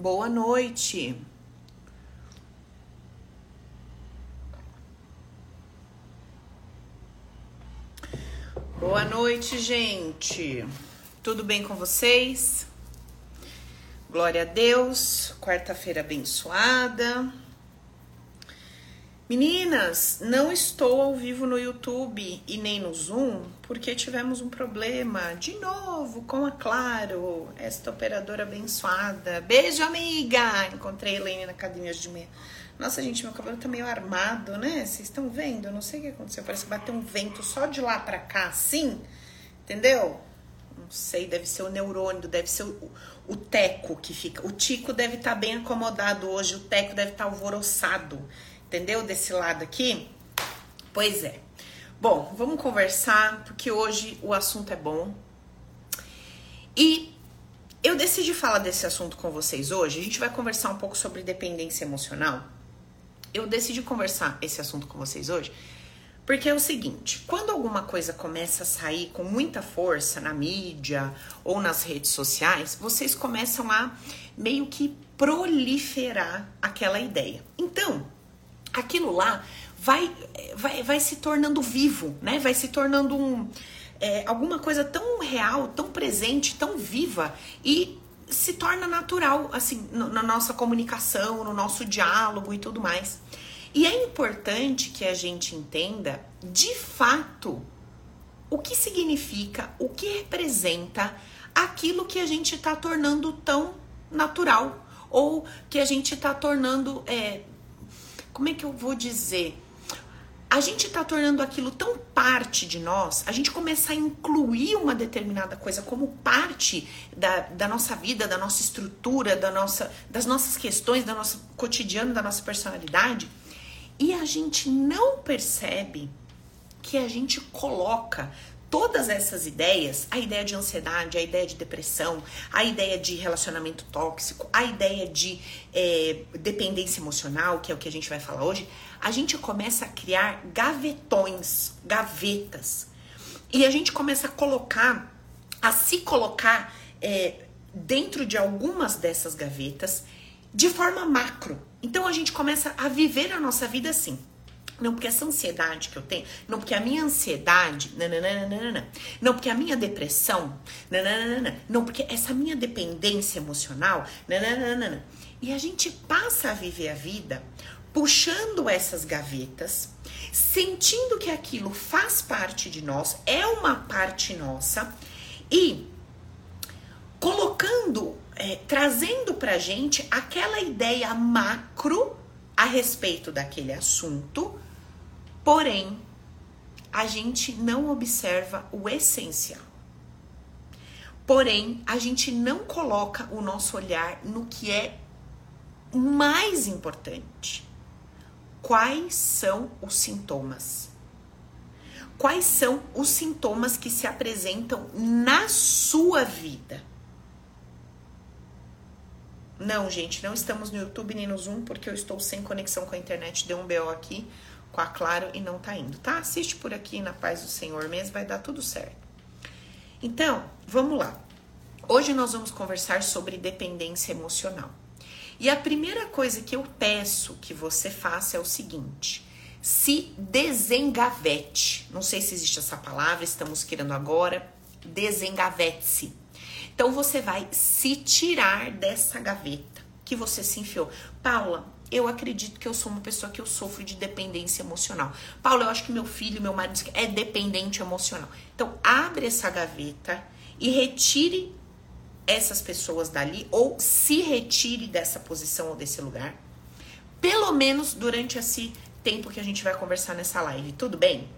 Boa noite. Boa noite, gente. Tudo bem com vocês? Glória a Deus. Quarta-feira abençoada. Meninas, não estou ao vivo no YouTube e nem no Zoom porque tivemos um problema de novo com a Claro, esta operadora abençoada. Beijo, amiga! Encontrei a Helene na academia de manhã. Nossa, gente, meu cabelo tá meio armado, né? Vocês estão vendo? Eu não sei o que aconteceu. Parece que bateu um vento só de lá pra cá, assim. Entendeu? Não sei, deve ser o neurônio, deve ser o, o teco que fica. O tico deve estar tá bem acomodado hoje, o teco deve estar tá alvoroçado entendeu? Desse lado aqui. Pois é. Bom, vamos conversar, porque hoje o assunto é bom. E eu decidi falar desse assunto com vocês hoje. A gente vai conversar um pouco sobre dependência emocional. Eu decidi conversar esse assunto com vocês hoje porque é o seguinte: quando alguma coisa começa a sair com muita força na mídia ou nas redes sociais, vocês começam a meio que proliferar aquela ideia. Então, aquilo lá vai, vai, vai se tornando vivo, né? Vai se tornando um, é, alguma coisa tão real, tão presente, tão viva e se torna natural, assim, no, na nossa comunicação, no nosso diálogo e tudo mais. E é importante que a gente entenda, de fato, o que significa, o que representa aquilo que a gente está tornando tão natural ou que a gente está tornando é, como é que eu vou dizer? A gente está tornando aquilo tão parte de nós, a gente começa a incluir uma determinada coisa como parte da, da nossa vida, da nossa estrutura, da nossa, das nossas questões, do nosso cotidiano, da nossa personalidade, e a gente não percebe que a gente coloca todas essas ideias, a ideia de ansiedade, a ideia de depressão, a ideia de relacionamento tóxico, a ideia de é, dependência emocional, que é o que a gente vai falar hoje, a gente começa a criar gavetões, gavetas. E a gente começa a colocar, a se colocar é, dentro de algumas dessas gavetas de forma macro. Então a gente começa a viver a nossa vida assim. Não porque essa ansiedade que eu tenho, não porque a minha ansiedade, nananana, não porque a minha depressão, nananana, não porque essa minha dependência emocional, nananana. E a gente passa a viver a vida puxando essas gavetas, sentindo que aquilo faz parte de nós, é uma parte nossa e colocando, é, trazendo pra gente aquela ideia macro a respeito daquele assunto Porém, a gente não observa o essencial. Porém, a gente não coloca o nosso olhar no que é mais importante. Quais são os sintomas? Quais são os sintomas que se apresentam na sua vida? Não, gente, não estamos no YouTube nem no Zoom porque eu estou sem conexão com a internet. Deu um BO aqui com a Claro e não tá indo, tá? Assiste por aqui na paz do Senhor mesmo, vai dar tudo certo. Então, vamos lá. Hoje nós vamos conversar sobre dependência emocional. E a primeira coisa que eu peço que você faça é o seguinte: se desengavete. Não sei se existe essa palavra, estamos querendo agora. Desengavete-se. Então você vai se tirar dessa gaveta que você se enfiou. Paula, eu acredito que eu sou uma pessoa que eu sofro de dependência emocional. Paulo, eu acho que meu filho, meu marido é dependente emocional. Então, abre essa gaveta e retire essas pessoas dali ou se retire dessa posição ou desse lugar. Pelo menos durante esse tempo que a gente vai conversar nessa live, tudo bem?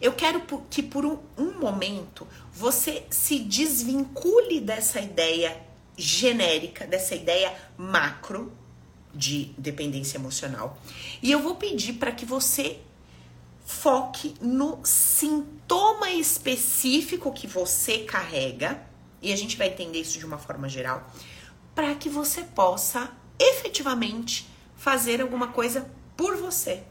Eu quero que por um, um momento você se desvincule dessa ideia genérica, dessa ideia macro, de dependência emocional. E eu vou pedir para que você foque no sintoma específico que você carrega, e a gente vai entender isso de uma forma geral, para que você possa efetivamente fazer alguma coisa por você,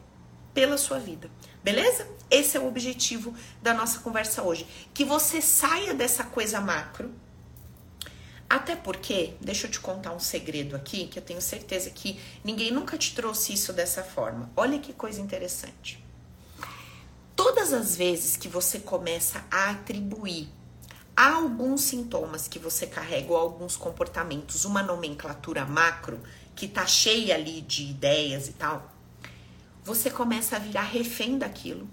pela sua vida. Beleza? Esse é o objetivo da nossa conversa hoje. Que você saia dessa coisa macro, Até porque, deixa eu te contar um segredo aqui, que eu tenho certeza que ninguém nunca te trouxe isso dessa forma. Olha que coisa interessante. Todas as vezes que você começa a atribuir a alguns sintomas que você carrega ou alguns comportamentos, uma nomenclatura macro que tá cheia ali de ideias e tal, você começa a virar refém daquilo.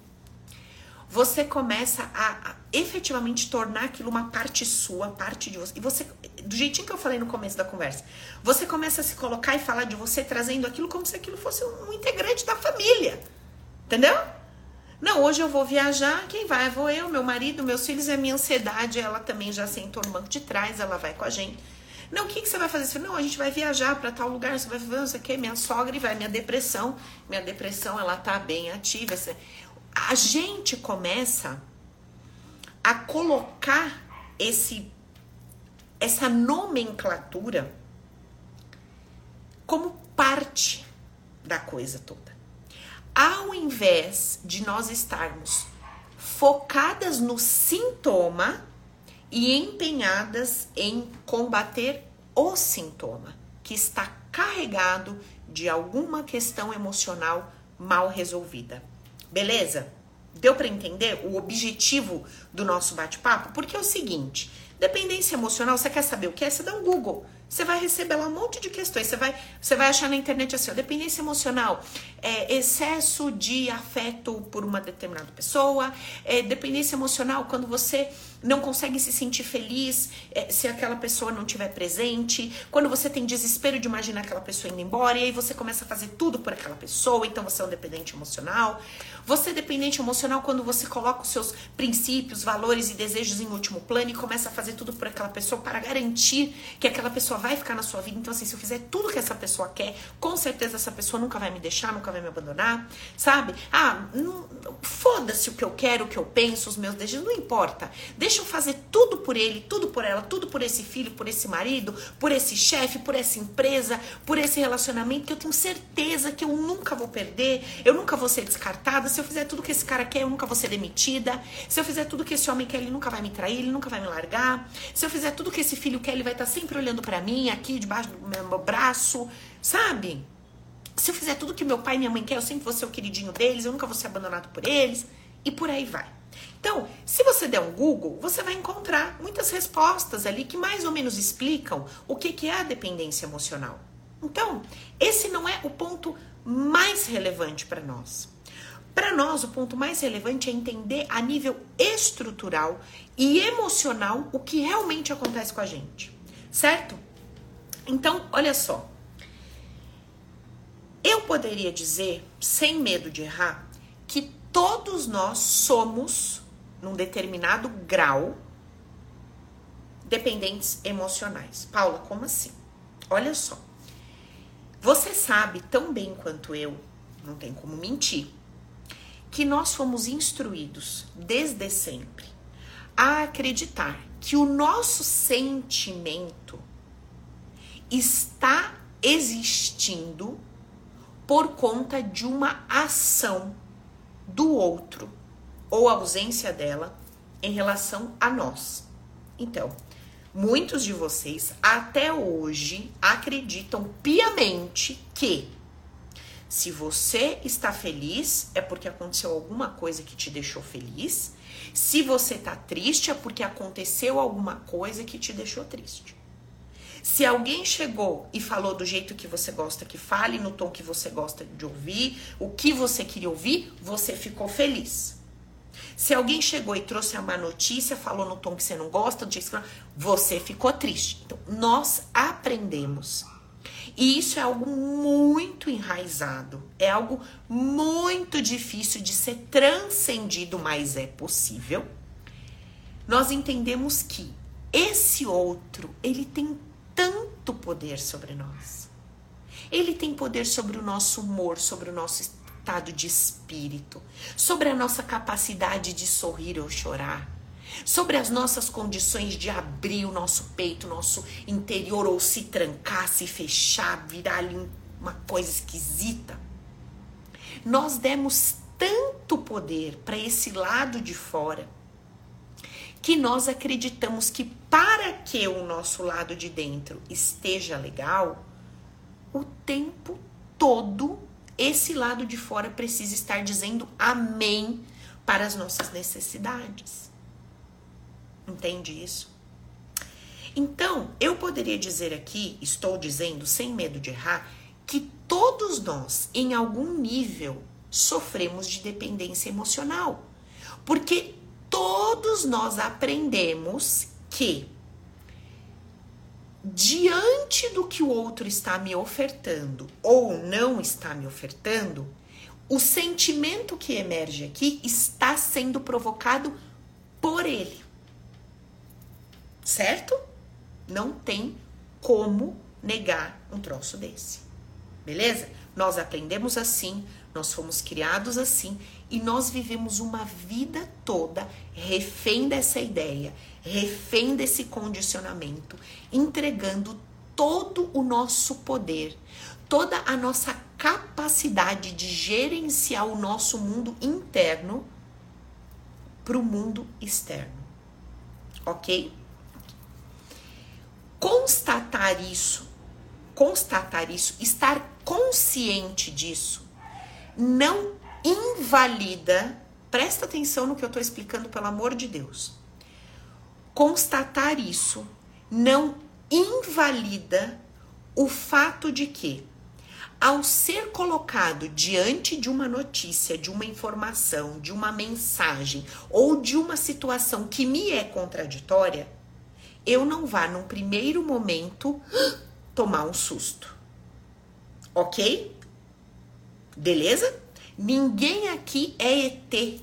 Você começa a, a efetivamente tornar aquilo uma parte sua, parte de você. E você, do jeitinho que eu falei no começo da conversa, você começa a se colocar e falar de você trazendo aquilo como se aquilo fosse um integrante da família. Entendeu? Não, hoje eu vou viajar, quem vai? Vou eu, meu marido, meus filhos a minha ansiedade, ela também já sentou no banco de trás, ela vai com a gente. Não, o que, que você vai fazer? Você, não, a gente vai viajar para tal lugar, você vai fazer não sei o que, minha sogra e vai, minha depressão, minha depressão, ela tá bem ativa. A gente começa a colocar esse essa nomenclatura como parte da coisa toda ao invés de nós estarmos focadas no sintoma e empenhadas em combater o sintoma que está carregado de alguma questão emocional mal resolvida. Beleza? Deu para entender o objetivo do nosso bate-papo? Porque é o seguinte, dependência emocional, você quer saber o que é? Você dá um Google. Você vai receber lá um monte de questões. Você vai, você vai achar na internet assim, ó, dependência emocional, é, excesso de afeto por uma determinada pessoa, é, dependência emocional quando você não consegue se sentir feliz é, se aquela pessoa não estiver presente, quando você tem desespero de imaginar aquela pessoa indo embora, e aí você começa a fazer tudo por aquela pessoa, então você é um dependente emocional. Você é dependente emocional quando você coloca os seus princípios, valores e desejos em último plano e começa a fazer tudo por aquela pessoa para garantir que aquela pessoa vai ficar na sua vida. Então, assim, se eu fizer tudo que essa pessoa quer, com certeza essa pessoa nunca vai me deixar, nunca vai me abandonar, sabe? Ah, foda-se o que eu quero, o que eu penso, os meus desejos, não importa. Deixa eu fazer tudo por ele, tudo por ela, tudo por esse filho, por esse marido, por esse chefe, por essa empresa, por esse relacionamento que eu tenho certeza que eu nunca vou perder, eu nunca vou ser descartada se eu fizer tudo que esse cara quer, eu nunca vou ser demitida. Se eu fizer tudo que esse homem quer, ele nunca vai me trair, ele nunca vai me largar. Se eu fizer tudo que esse filho quer, ele vai estar sempre olhando para mim, aqui debaixo do meu braço, sabe? Se eu fizer tudo que meu pai e minha mãe querem, eu sempre vou ser o queridinho deles, eu nunca vou ser abandonado por eles, e por aí vai. Então, se você der um Google, você vai encontrar muitas respostas ali que mais ou menos explicam o que, que é a dependência emocional. Então, esse não é o ponto mais relevante para nós. Para nós, o ponto mais relevante é entender a nível estrutural e emocional o que realmente acontece com a gente, certo? Então, olha só. Eu poderia dizer, sem medo de errar, que todos nós somos, num determinado grau, dependentes emocionais. Paula, como assim? Olha só. Você sabe tão bem quanto eu, não tem como mentir, que nós fomos instruídos desde sempre a acreditar que o nosso sentimento está existindo por conta de uma ação do outro ou ausência dela em relação a nós. Então, muitos de vocês até hoje acreditam piamente que se você está feliz, é porque aconteceu alguma coisa que te deixou feliz. Se você está triste, é porque aconteceu alguma coisa que te deixou triste. Se alguém chegou e falou do jeito que você gosta que fale, no tom que você gosta de ouvir, o que você queria ouvir, você ficou feliz. Se alguém chegou e trouxe uma notícia, falou no tom que você não gosta, do jeito que você ficou triste. Então, nós aprendemos e isso é algo muito enraizado, é algo muito difícil de ser transcendido, mas é possível. Nós entendemos que esse outro, ele tem tanto poder sobre nós. Ele tem poder sobre o nosso humor, sobre o nosso estado de espírito, sobre a nossa capacidade de sorrir ou chorar sobre as nossas condições de abrir o nosso peito, nosso interior, ou se trancar, se fechar, virar ali uma coisa esquisita. Nós demos tanto poder para esse lado de fora que nós acreditamos que para que o nosso lado de dentro esteja legal, o tempo todo esse lado de fora precisa estar dizendo amém para as nossas necessidades. Entende isso? Então, eu poderia dizer aqui, estou dizendo sem medo de errar, que todos nós, em algum nível, sofremos de dependência emocional. Porque todos nós aprendemos que diante do que o outro está me ofertando ou não está me ofertando, o sentimento que emerge aqui está sendo provocado por ele. Certo? Não tem como negar um troço desse. Beleza? Nós aprendemos assim, nós fomos criados assim e nós vivemos uma vida toda refém dessa ideia, refém desse condicionamento, entregando todo o nosso poder, toda a nossa capacidade de gerenciar o nosso mundo interno para o mundo externo. Ok? Constatar isso, constatar isso, estar consciente disso, não invalida, presta atenção no que eu estou explicando, pelo amor de Deus. Constatar isso não invalida o fato de que, ao ser colocado diante de uma notícia, de uma informação, de uma mensagem ou de uma situação que me é contraditória, eu não vá num primeiro momento tomar um susto. Ok? Beleza? Ninguém aqui é ET.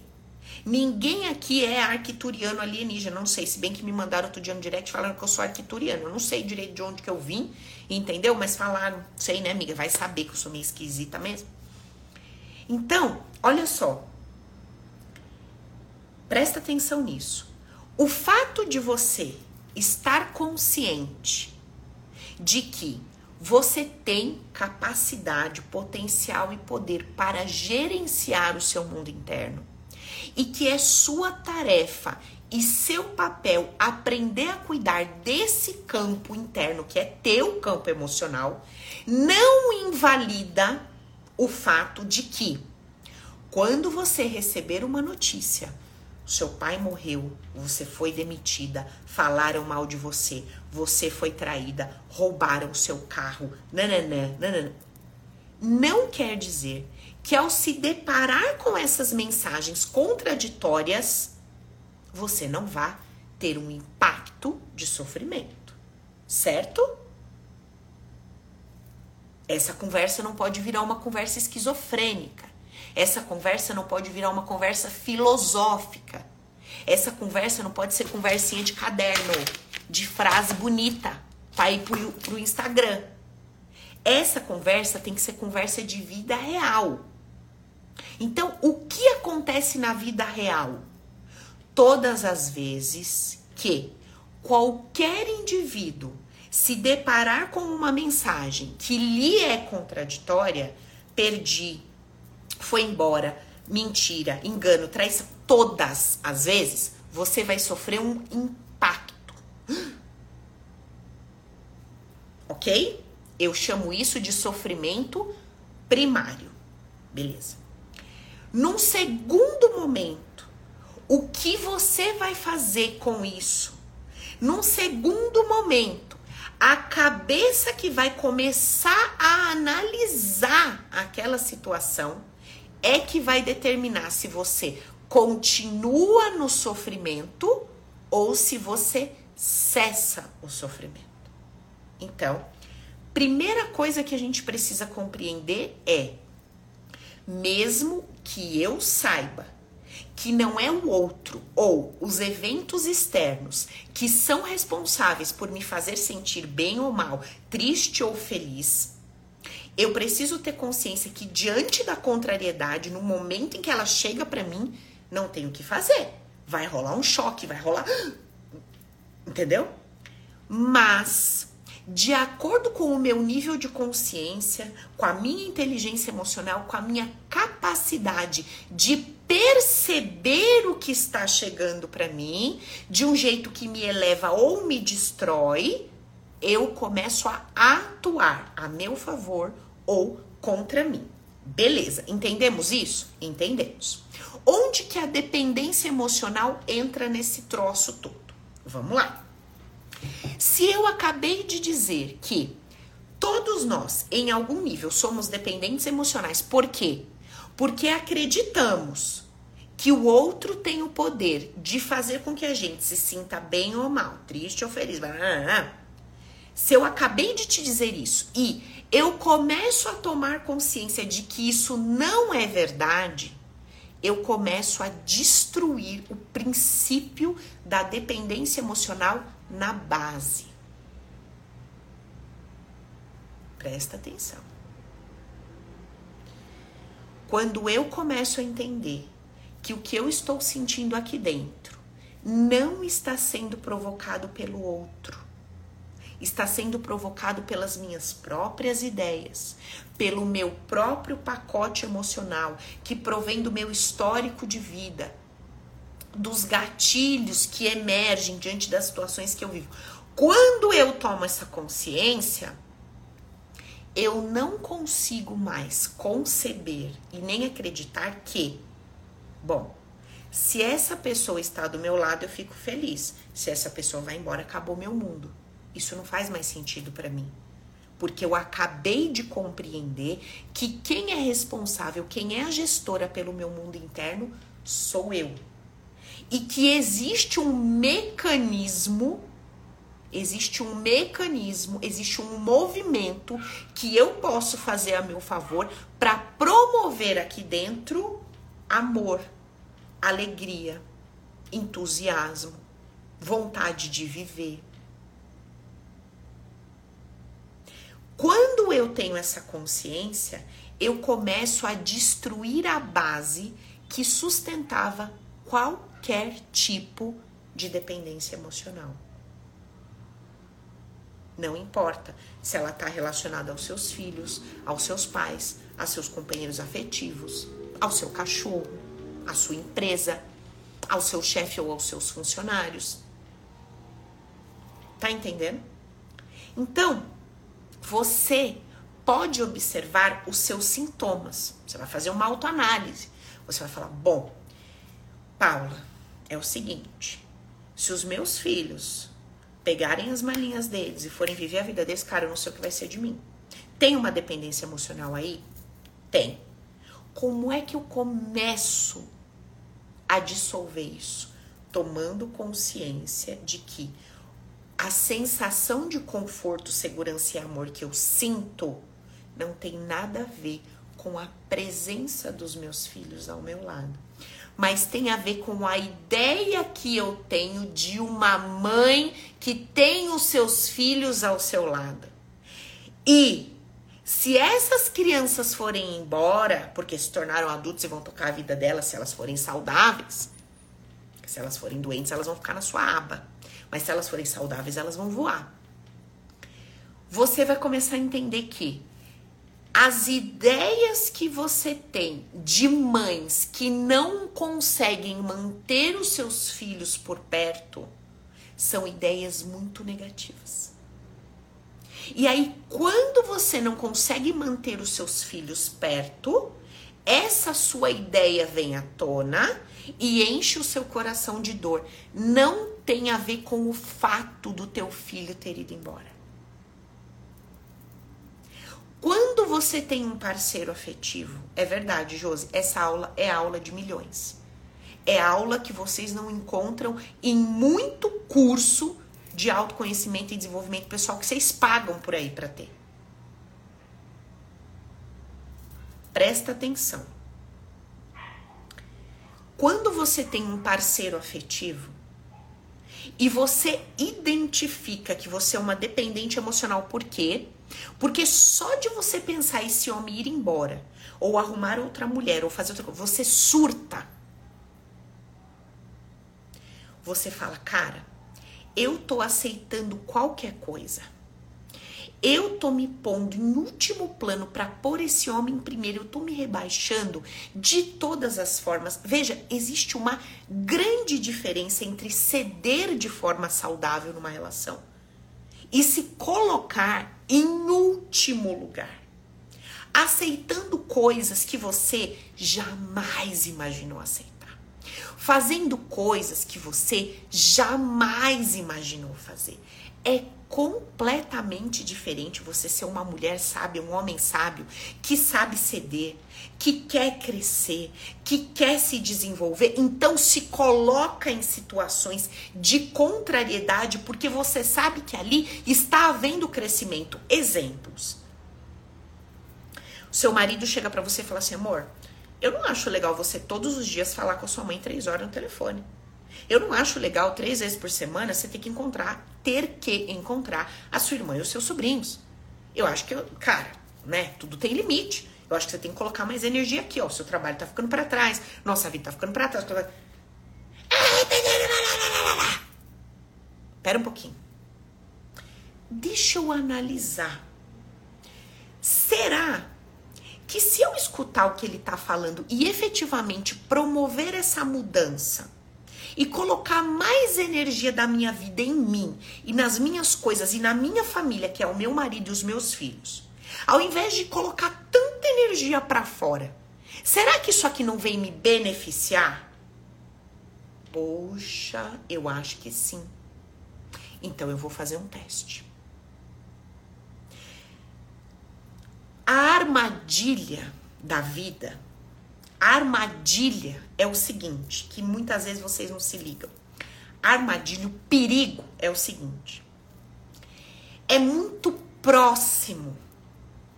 Ninguém aqui é arquituriano alienígena. Não sei, se bem que me mandaram outro dia no direct falando que eu sou arquituriano. Eu não sei direito de onde que eu vim, entendeu? Mas falaram, sei, né, amiga? Vai saber que eu sou meio esquisita mesmo. Então, olha só. Presta atenção nisso. O fato de você estar consciente de que você tem capacidade, potencial e poder para gerenciar o seu mundo interno. E que é sua tarefa e seu papel aprender a cuidar desse campo interno, que é teu campo emocional, não invalida o fato de que quando você receber uma notícia seu pai morreu, você foi demitida, falaram mal de você, você foi traída, roubaram seu carro, nananã, nananã. Não quer dizer que ao se deparar com essas mensagens contraditórias, você não vá ter um impacto de sofrimento, certo? Essa conversa não pode virar uma conversa esquizofrênica. Essa conversa não pode virar uma conversa filosófica. Essa conversa não pode ser conversinha de caderno, de frase bonita, para ir pro, pro Instagram. Essa conversa tem que ser conversa de vida real. Então, o que acontece na vida real? Todas as vezes que qualquer indivíduo se deparar com uma mensagem que lhe é contraditória, perdi, foi embora, mentira, engano, traição, todas as vezes, você vai sofrer um impacto. Ok? Eu chamo isso de sofrimento primário. Beleza. Num segundo momento, o que você vai fazer com isso? Num segundo momento, a cabeça que vai começar a analisar aquela situação é que vai determinar se você continua no sofrimento ou se você cessa o sofrimento. Então, primeira coisa que a gente precisa compreender é: mesmo que eu saiba que não é o outro ou os eventos externos que são responsáveis por me fazer sentir bem ou mal, triste ou feliz, eu preciso ter consciência que diante da contrariedade, no momento em que ela chega para mim, não tenho o que fazer. Vai rolar um choque, vai rolar. Entendeu? Mas de acordo com o meu nível de consciência, com a minha inteligência emocional, com a minha capacidade de perceber o que está chegando para mim de um jeito que me eleva ou me destrói, eu começo a atuar a meu favor ou contra mim. Beleza, entendemos isso? Entendemos. Onde que a dependência emocional entra nesse troço todo? Vamos lá. Se eu acabei de dizer que todos nós, em algum nível, somos dependentes emocionais, por quê? Porque acreditamos que o outro tem o poder de fazer com que a gente se sinta bem ou mal, triste ou feliz. Se eu acabei de te dizer isso e eu começo a tomar consciência de que isso não é verdade, eu começo a destruir o princípio da dependência emocional na base. Presta atenção. Quando eu começo a entender que o que eu estou sentindo aqui dentro não está sendo provocado pelo outro, está sendo provocado pelas minhas próprias ideias, pelo meu próprio pacote emocional, que provém do meu histórico de vida, dos gatilhos que emergem diante das situações que eu vivo. Quando eu tomo essa consciência, eu não consigo mais conceber e nem acreditar que, bom, se essa pessoa está do meu lado, eu fico feliz. Se essa pessoa vai embora, acabou meu mundo. Isso não faz mais sentido para mim. Porque eu acabei de compreender que quem é responsável, quem é a gestora pelo meu mundo interno, sou eu. E que existe um mecanismo existe um mecanismo, existe um movimento que eu posso fazer a meu favor para promover aqui dentro amor, alegria, entusiasmo, vontade de viver. Quando eu tenho essa consciência, eu começo a destruir a base que sustentava qualquer tipo de dependência emocional. Não importa se ela está relacionada aos seus filhos, aos seus pais, a seus companheiros afetivos, ao seu cachorro, à sua empresa, ao seu chefe ou aos seus funcionários. Tá entendendo? Então, você pode observar os seus sintomas. Você vai fazer uma autoanálise. Você vai falar: bom, Paula, é o seguinte: se os meus filhos pegarem as malinhas deles e forem viver a vida deles, cara, eu não sei o que vai ser de mim. Tem uma dependência emocional aí? Tem. Como é que eu começo a dissolver isso? Tomando consciência de que a sensação de conforto, segurança e amor que eu sinto não tem nada a ver com a presença dos meus filhos ao meu lado, mas tem a ver com a ideia que eu tenho de uma mãe que tem os seus filhos ao seu lado. E se essas crianças forem embora, porque se tornaram adultos e vão tocar a vida delas se elas forem saudáveis, se elas forem doentes, elas vão ficar na sua aba. Mas se elas forem saudáveis, elas vão voar. Você vai começar a entender que as ideias que você tem de mães que não conseguem manter os seus filhos por perto são ideias muito negativas. E aí, quando você não consegue manter os seus filhos perto, essa sua ideia vem à tona e enche o seu coração de dor. Não tem a ver com o fato do teu filho ter ido embora. Quando você tem um parceiro afetivo, é verdade, Josi, essa aula é aula de milhões. É aula que vocês não encontram em muito curso de autoconhecimento e desenvolvimento pessoal que vocês pagam por aí para ter. Presta atenção. Quando você tem um parceiro afetivo e você identifica que você é uma dependente emocional, por quê? Porque só de você pensar esse homem ir embora, ou arrumar outra mulher, ou fazer outra coisa, você surta. Você fala, cara, eu tô aceitando qualquer coisa. Eu tô me pondo em último plano para pôr esse homem primeiro, eu tô me rebaixando de todas as formas. Veja, existe uma grande diferença entre ceder de forma saudável numa relação e se colocar em último lugar, aceitando coisas que você jamais imaginou aceitar, fazendo coisas que você jamais imaginou fazer. É completamente diferente você ser uma mulher sábia, um homem sábio, que sabe ceder, que quer crescer, que quer se desenvolver. Então se coloca em situações de contrariedade porque você sabe que ali está havendo crescimento. Exemplos. Seu marido chega para você e fala assim: amor, eu não acho legal você todos os dias falar com a sua mãe três horas no telefone. Eu não acho legal três vezes por semana você ter que encontrar, ter que encontrar a sua irmã e os seus sobrinhos. Eu acho que, cara, né? Tudo tem limite. Eu acho que você tem que colocar mais energia aqui, ó. O seu trabalho tá ficando para trás, nossa vida tá ficando para trás. Pera um pouquinho. Deixa eu analisar. Será que se eu escutar o que ele tá falando e efetivamente promover essa mudança, e colocar mais energia da minha vida em mim e nas minhas coisas e na minha família, que é o meu marido e os meus filhos, ao invés de colocar tanta energia para fora, será que isso aqui não vem me beneficiar? Poxa, eu acho que sim. Então eu vou fazer um teste. A armadilha da vida armadilha é o seguinte, que muitas vezes vocês não se ligam. Armadilha, o perigo é o seguinte. É muito próximo.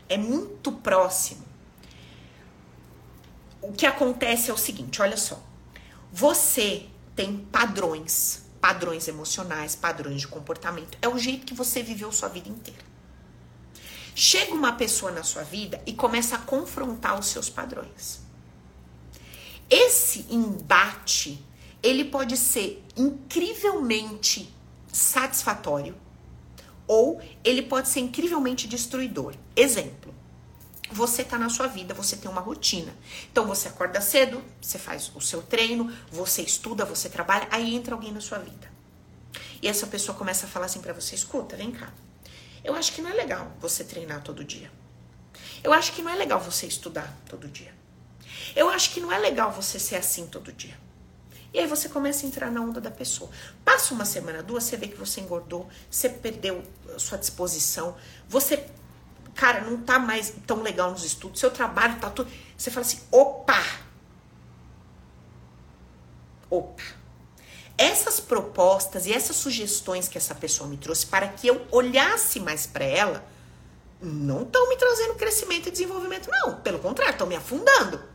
É muito próximo. O que acontece é o seguinte, olha só. Você tem padrões, padrões emocionais, padrões de comportamento. É o jeito que você viveu sua vida inteira. Chega uma pessoa na sua vida e começa a confrontar os seus padrões. Esse embate, ele pode ser incrivelmente satisfatório ou ele pode ser incrivelmente destruidor. Exemplo: você tá na sua vida, você tem uma rotina. Então você acorda cedo, você faz o seu treino, você estuda, você trabalha, aí entra alguém na sua vida. E essa pessoa começa a falar assim para você: escuta, vem cá. Eu acho que não é legal você treinar todo dia. Eu acho que não é legal você estudar todo dia. Eu acho que não é legal você ser assim todo dia. E aí você começa a entrar na onda da pessoa. Passa uma semana, duas, você vê que você engordou, você perdeu sua disposição, você, cara, não tá mais tão legal nos estudos, seu trabalho tá tudo. Você fala assim: opa! Opa! Essas propostas e essas sugestões que essa pessoa me trouxe para que eu olhasse mais para ela, não estão me trazendo crescimento e desenvolvimento, não. Pelo contrário, estão me afundando.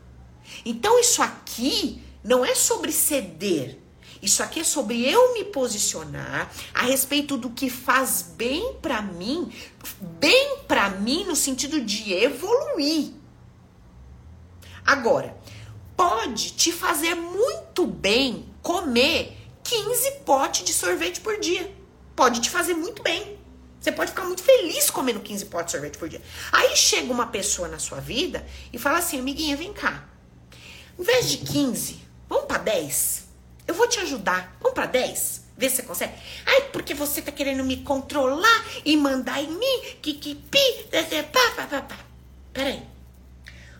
Então isso aqui não é sobre ceder. Isso aqui é sobre eu me posicionar a respeito do que faz bem para mim, bem para mim no sentido de evoluir. Agora, pode te fazer muito bem comer 15 potes de sorvete por dia. Pode te fazer muito bem. Você pode ficar muito feliz comendo 15 potes de sorvete por dia. Aí chega uma pessoa na sua vida e fala assim: amiguinha, vem cá. Em vez de 15, vamos para 10? Eu vou te ajudar. Vamos para 10? Vê se você consegue. Ai, porque você tá querendo me controlar e mandar em mim, que que pi, pá, pá, pá, pá. Peraí.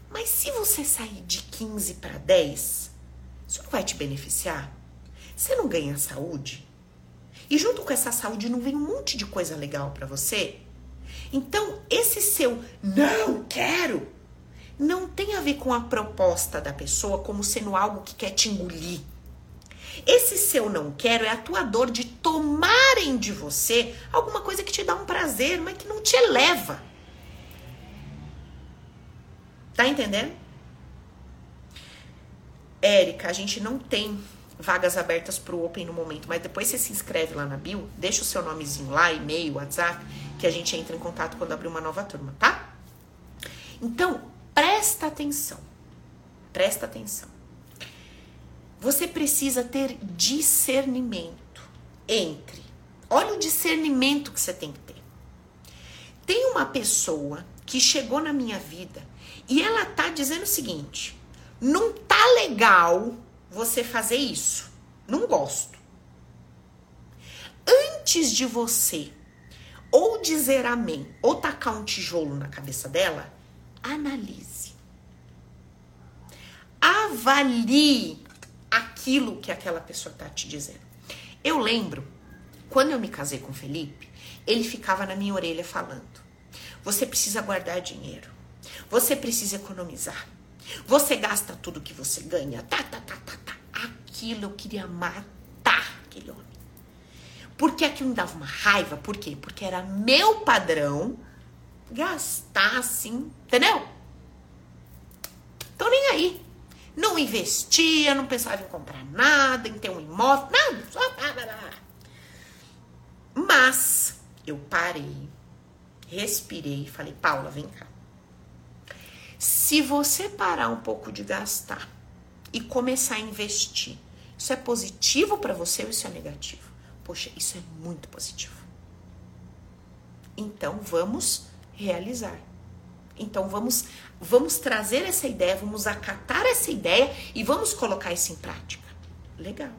Mas se você sair de 15 para 10, isso não vai te beneficiar? Você não ganha saúde? E junto com essa saúde não vem um monte de coisa legal para você? Então, esse seu não quero não tem a ver com a proposta da pessoa como sendo algo que quer te engolir. Esse seu não quero é atuador de tomarem de você alguma coisa que te dá um prazer, mas que não te eleva. Tá entendendo? Érica, a gente não tem vagas abertas para o Open no momento, mas depois você se inscreve lá na bio, deixa o seu nomezinho lá, e-mail, WhatsApp, que a gente entra em contato quando abrir uma nova turma, tá? Então, Presta atenção. Presta atenção. Você precisa ter discernimento entre. Olha o discernimento que você tem que ter. Tem uma pessoa que chegou na minha vida e ela tá dizendo o seguinte: não tá legal você fazer isso. Não gosto. Antes de você ou dizer amém ou tacar um tijolo na cabeça dela, analise. Avalie aquilo que aquela pessoa tá te dizendo. Eu lembro, quando eu me casei com o Felipe, ele ficava na minha orelha falando: Você precisa guardar dinheiro. Você precisa economizar. Você gasta tudo que você ganha. Tá, tá, tá, tá, tá. Aquilo eu queria matar aquele homem. Porque aquilo me dava uma raiva. Por quê? Porque era meu padrão gastar assim, entendeu? Tô nem aí. Não investia, não pensava em comprar nada, em ter um imóvel, nada. Só... Mas eu parei, respirei e falei, Paula, vem cá. Se você parar um pouco de gastar e começar a investir, isso é positivo para você ou isso é negativo? Poxa, isso é muito positivo. Então vamos realizar. Então vamos vamos trazer essa ideia, vamos acatar essa ideia e vamos colocar isso em prática. Legal.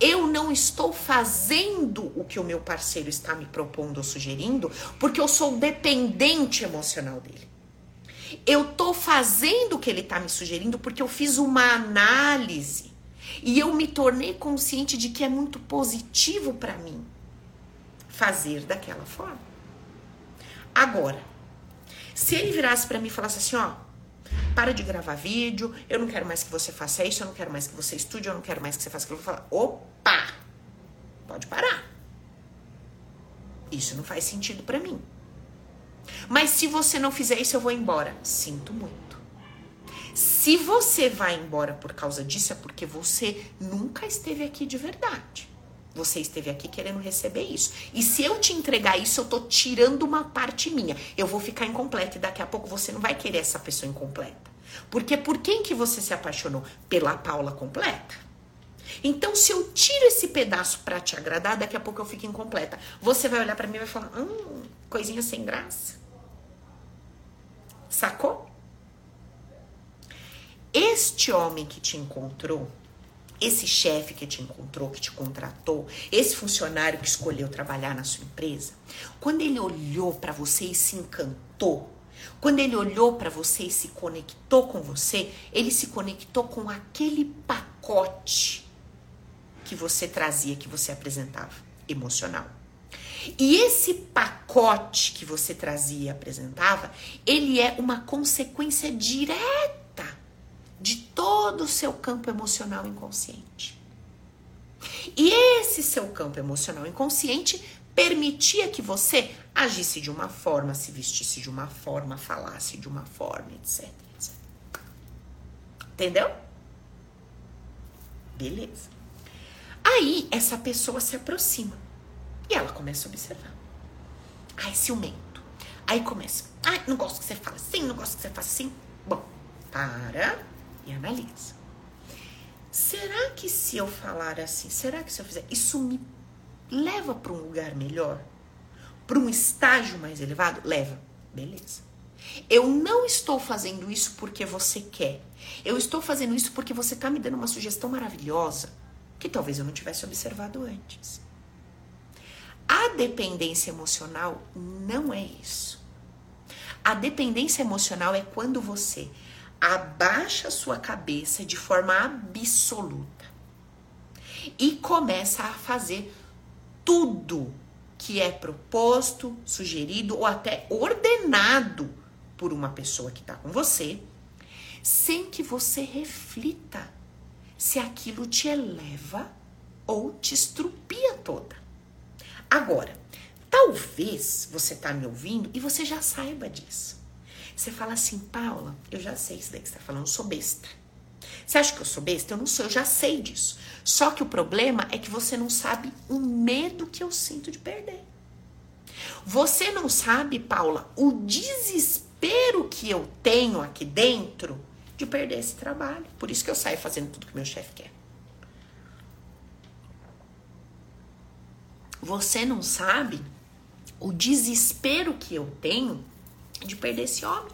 Eu não estou fazendo o que o meu parceiro está me propondo ou sugerindo, porque eu sou dependente emocional dele. Eu tô fazendo o que ele tá me sugerindo porque eu fiz uma análise e eu me tornei consciente de que é muito positivo para mim fazer daquela forma. Agora, se ele virasse para mim e falasse assim, ó, para de gravar vídeo, eu não quero mais que você faça isso, eu não quero mais que você estude, eu não quero mais que você faça aquilo, eu vou falar, opa, pode parar. Isso não faz sentido para mim. Mas se você não fizer isso, eu vou embora. Sinto muito. Se você vai embora por causa disso, é porque você nunca esteve aqui de verdade. Você esteve aqui querendo receber isso. E se eu te entregar isso, eu tô tirando uma parte minha. Eu vou ficar incompleta e daqui a pouco você não vai querer essa pessoa incompleta. Porque por quem que você se apaixonou? Pela Paula completa. Então, se eu tiro esse pedaço para te agradar, daqui a pouco eu fico incompleta. Você vai olhar para mim e vai falar: "Hum, coisinha sem graça". Sacou? Este homem que te encontrou, esse chefe que te encontrou, que te contratou, esse funcionário que escolheu trabalhar na sua empresa, quando ele olhou para você e se encantou, quando ele olhou para você e se conectou com você, ele se conectou com aquele pacote que você trazia, que você apresentava, emocional. E esse pacote que você trazia e apresentava, ele é uma consequência direta de todo o seu campo emocional inconsciente. E esse seu campo emocional inconsciente permitia que você agisse de uma forma, se vestisse de uma forma, falasse de uma forma, etc, etc. Entendeu? Beleza. Aí essa pessoa se aproxima e ela começa a observar. Ai, ciumento. Aí começa. Ai, não gosto que você fala assim, não gosto que você faça assim. Bom, para e analisa. Será que se eu falar assim, será que se eu fizer, isso me leva para um lugar melhor? Para um estágio mais elevado? Leva. Beleza. Eu não estou fazendo isso porque você quer. Eu estou fazendo isso porque você está me dando uma sugestão maravilhosa que talvez eu não tivesse observado antes. A dependência emocional não é isso. A dependência emocional é quando você abaixa sua cabeça de forma absoluta e começa a fazer tudo que é proposto, sugerido ou até ordenado por uma pessoa que está com você, sem que você reflita se aquilo te eleva ou te estrupia toda. Agora, talvez você tá me ouvindo e você já saiba disso. Você fala assim, Paula, eu já sei isso daí que você tá falando, eu sou besta. Você acha que eu sou besta? Eu não sou, eu já sei disso. Só que o problema é que você não sabe o medo que eu sinto de perder. Você não sabe, Paula, o desespero que eu tenho aqui dentro de perder esse trabalho. Por isso que eu saio fazendo tudo que meu chefe quer. Você não sabe o desespero que eu tenho de perder esse homem,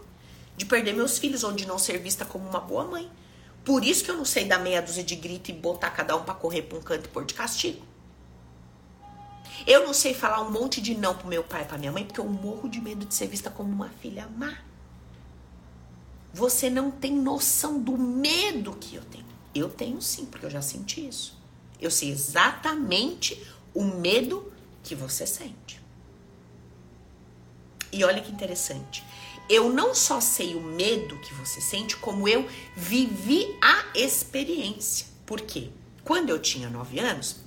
de perder meus filhos, ou de não ser vista como uma boa mãe. Por isso que eu não sei dar meia dúzia de grito e botar cada um para correr para um canto e pôr de castigo. Eu não sei falar um monte de não pro meu pai e pra minha mãe, porque eu morro de medo de ser vista como uma filha má. Você não tem noção do medo que eu tenho. Eu tenho sim, porque eu já senti isso. Eu sei exatamente o medo que você sente. E olha que interessante. Eu não só sei o medo que você sente, como eu vivi a experiência. Por quê? Quando eu tinha nove anos,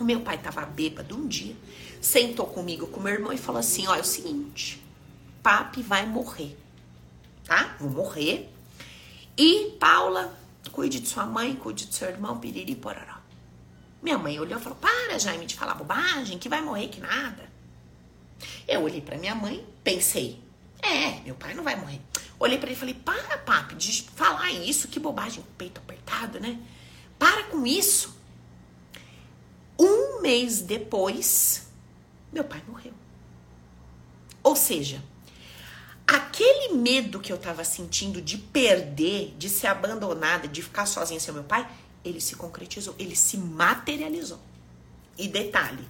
o meu pai estava bêbado um dia, sentou comigo com meu irmão e falou assim: Olha, é o seguinte, papi vai morrer, tá? Vou morrer. E Paula, cuide de sua mãe, cuide de seu irmão, piriri pororó. Minha mãe olhou e falou: Para, Jaime, de falar bobagem, que vai morrer que nada. Eu olhei para minha mãe, pensei: É, meu pai não vai morrer. Olhei para ele e falei: Para, papi, de falar isso, que bobagem, peito apertado, né? Para com isso. Um mês depois, meu pai morreu. Ou seja, aquele medo que eu tava sentindo de perder, de ser abandonada, de ficar sozinha sem meu pai, ele se concretizou, ele se materializou. E detalhe,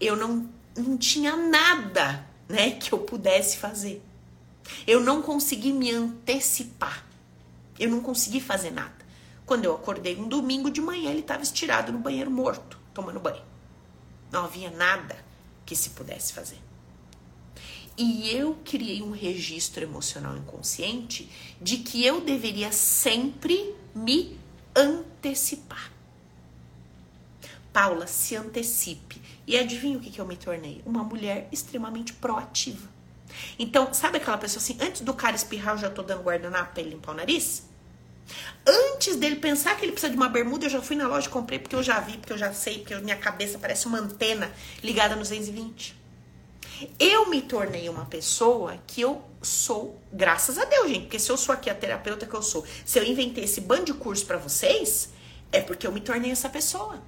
eu não, não tinha nada, né, que eu pudesse fazer. Eu não consegui me antecipar. Eu não consegui fazer nada. Quando eu acordei um domingo de manhã, ele estava estirado no banheiro morto, tomando banho. Não havia nada que se pudesse fazer. E eu criei um registro emocional inconsciente de que eu deveria sempre me antecipar. Paula, se antecipe. E adivinha o que, que eu me tornei? Uma mulher extremamente proativa. Então, sabe aquela pessoa assim, antes do cara espirrar, eu já tô dando guardanapo pra ele limpar o nariz? Antes dele pensar que ele precisa de uma bermuda, eu já fui na loja e comprei, porque eu já vi, porque eu já sei, porque minha cabeça parece uma antena ligada nos 220. Eu me tornei uma pessoa que eu sou, graças a Deus, gente, porque se eu sou aqui a terapeuta que eu sou, se eu inventei esse bando de curso para vocês, é porque eu me tornei essa pessoa.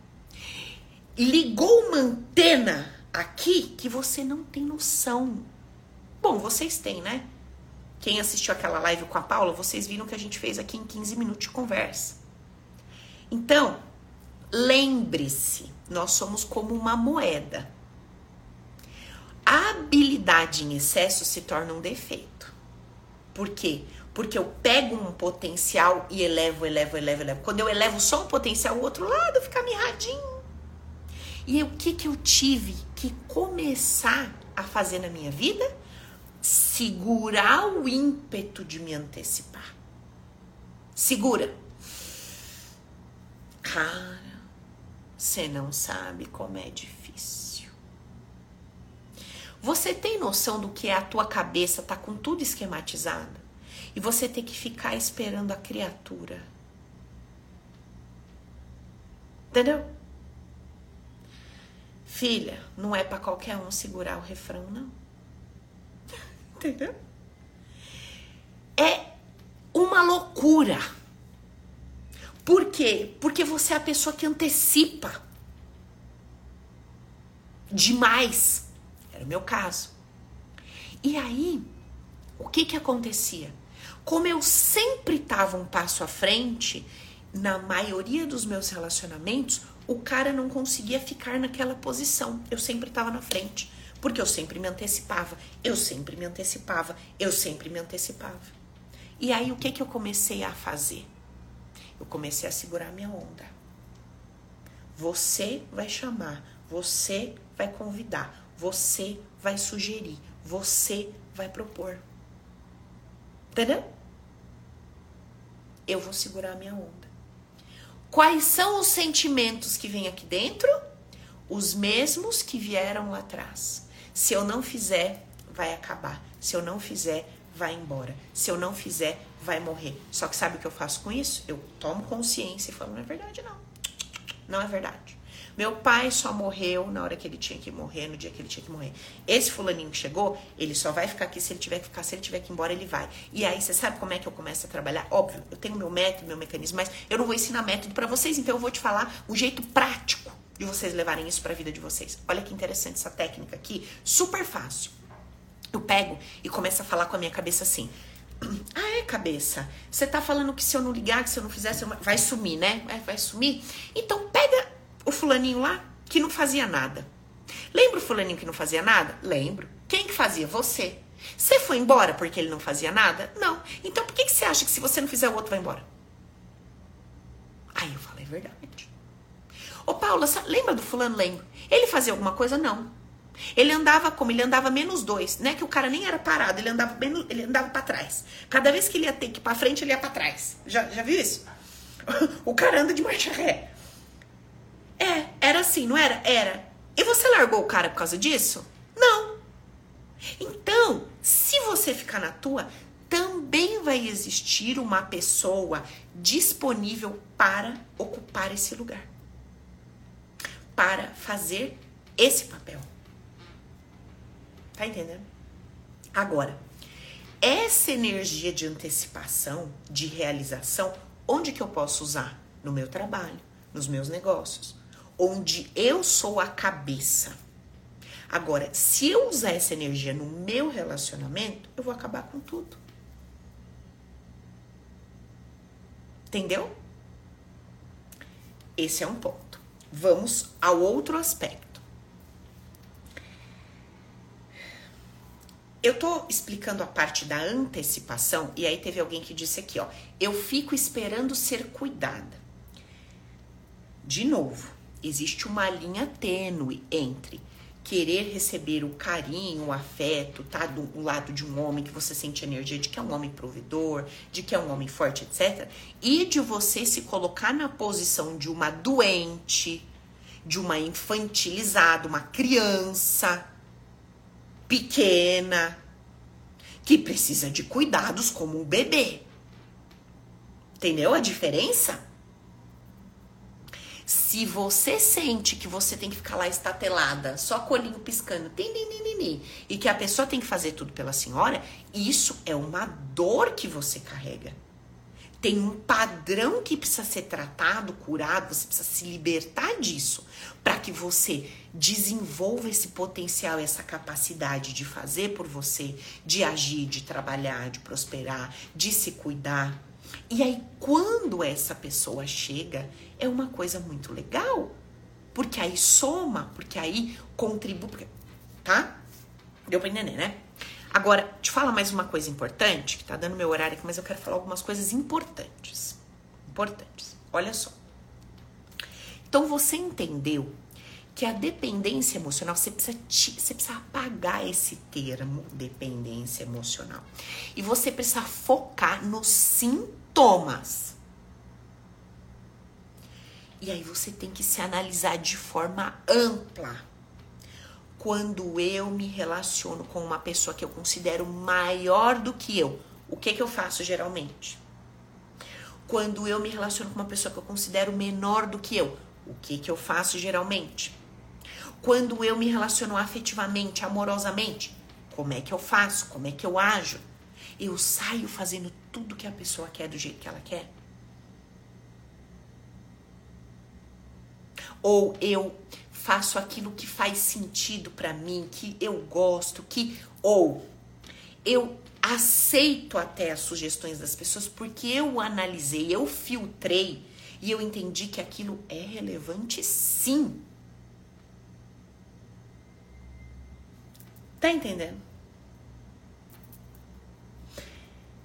Ligou uma antena aqui que você não tem noção. Bom, vocês têm, né? Quem assistiu aquela live com a Paula, vocês viram que a gente fez aqui em 15 minutos de conversa. Então, lembre-se, nós somos como uma moeda. A habilidade em excesso se torna um defeito. Por quê? Porque eu pego um potencial e elevo, elevo, elevo, elevo. Quando eu elevo só um potencial, o outro lado fica mirradinho. E o que, que eu tive que começar a fazer na minha vida? segurar o ímpeto de me antecipar. Segura. Cara, você não sabe como é difícil. Você tem noção do que é a tua cabeça tá com tudo esquematizado e você tem que ficar esperando a criatura. Entendeu? Filha, não é para qualquer um segurar o refrão, não. Entendeu? É uma loucura. Por quê? Porque você é a pessoa que antecipa demais. Era o meu caso. E aí, o que que acontecia? Como eu sempre estava um passo à frente, na maioria dos meus relacionamentos, o cara não conseguia ficar naquela posição. Eu sempre estava na frente. Porque eu sempre me antecipava, eu sempre me antecipava, eu sempre me antecipava. E aí o que, que eu comecei a fazer? Eu comecei a segurar minha onda. Você vai chamar, você vai convidar, você vai sugerir, você vai propor. Entendeu? Eu vou segurar minha onda. Quais são os sentimentos que vêm aqui dentro? Os mesmos que vieram lá atrás. Se eu não fizer, vai acabar. Se eu não fizer, vai embora. Se eu não fizer, vai morrer. Só que sabe o que eu faço com isso? Eu tomo consciência e falo: não é verdade, não. Não é verdade. Meu pai só morreu na hora que ele tinha que morrer, no dia que ele tinha que morrer. Esse fulaninho que chegou, ele só vai ficar aqui se ele tiver que ficar, se ele tiver que ir embora, ele vai. E aí, você sabe como é que eu começo a trabalhar? Óbvio, eu tenho meu método, meu mecanismo, mas eu não vou ensinar método para vocês, então eu vou te falar o jeito prático de vocês levarem isso para a vida de vocês. Olha que interessante essa técnica aqui, super fácil. Eu pego e começo a falar com a minha cabeça assim: ah, é, cabeça. Você tá falando que se eu não ligar, que se eu não fizer, vai sumir, né? Vai sumir. Então pega o fulaninho lá que não fazia nada. Lembra o fulaninho que não fazia nada? Lembro. Quem que fazia? Você. Você foi embora porque ele não fazia nada? Não. Então por que, que você acha que se você não fizer o outro vai embora? Aí eu falei, é verdade. Ô Paula, lembra do fulano? Lembro. Ele fazia alguma coisa? Não. Ele andava como? Ele andava menos dois, né? Que o cara nem era parado, ele andava menos, ele andava para trás. Cada vez que ele ia ter que ir pra frente, ele ia para trás. Já, já viu isso? o cara anda de marcha ré. É, era assim, não era? Era. E você largou o cara por causa disso? Não. Então, se você ficar na tua, também vai existir uma pessoa disponível para ocupar esse lugar. Para fazer esse papel. Tá entendendo? Agora, essa energia de antecipação, de realização, onde que eu posso usar? No meu trabalho, nos meus negócios, onde eu sou a cabeça. Agora, se eu usar essa energia no meu relacionamento, eu vou acabar com tudo. Entendeu? Esse é um ponto. Vamos ao outro aspecto. Eu tô explicando a parte da antecipação e aí teve alguém que disse aqui, ó, eu fico esperando ser cuidada. De novo, existe uma linha tênue entre querer receber o carinho, o afeto, tá do lado de um homem que você sente energia de que é um homem provedor, de que é um homem forte, etc, e de você se colocar na posição de uma doente, de uma infantilizada, uma criança, pequena, que precisa de cuidados como um bebê. Entendeu a diferença? Se você sente que você tem que ficar lá estatelada, só colinho piscando, e que a pessoa tem que fazer tudo pela senhora, isso é uma dor que você carrega tem um padrão que precisa ser tratado, curado, você precisa se libertar disso para que você desenvolva esse potencial, essa capacidade de fazer por você, de agir, de trabalhar, de prosperar, de se cuidar. E aí, quando essa pessoa chega, é uma coisa muito legal, porque aí soma, porque aí contribui, tá? Deu pra entender, né? Agora, te fala mais uma coisa importante, que tá dando meu horário aqui, mas eu quero falar algumas coisas importantes. Importantes. Olha só. Então você entendeu que a dependência emocional, você precisa, você precisa apagar esse termo dependência emocional. E você precisa focar nos sintomas. E aí você tem que se analisar de forma ampla quando eu me relaciono com uma pessoa que eu considero maior do que eu, o que, que eu faço geralmente? Quando eu me relaciono com uma pessoa que eu considero menor do que eu, o que, que eu faço geralmente? Quando eu me relaciono afetivamente, amorosamente, como é que eu faço? Como é que eu ajo? Eu saio fazendo tudo que a pessoa quer do jeito que ela quer? Ou eu faço aquilo que faz sentido para mim, que eu gosto, que ou eu aceito até as sugestões das pessoas porque eu analisei, eu filtrei e eu entendi que aquilo é relevante sim. Tá entendendo?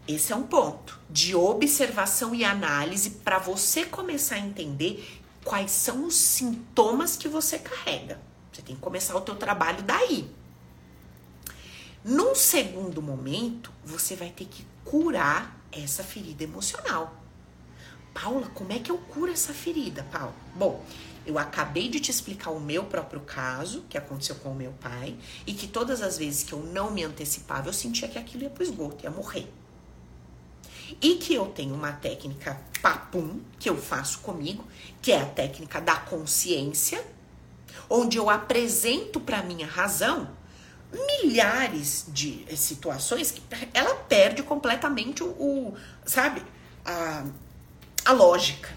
Esse é um ponto de observação e análise para você começar a entender quais são os sintomas que você carrega. Você tem que começar o teu trabalho daí. Num segundo momento, você vai ter que curar essa ferida emocional. Paula, como é que eu curo essa ferida, Paula? Bom, eu acabei de te explicar o meu próprio caso, que aconteceu com o meu pai, e que todas as vezes que eu não me antecipava, eu sentia que aquilo ia pro esgoto, ia morrer. E que eu tenho uma técnica papum que eu faço comigo, que é a técnica da consciência, onde eu apresento para minha razão milhares de situações que ela perde completamente o, o sabe, a, a lógica.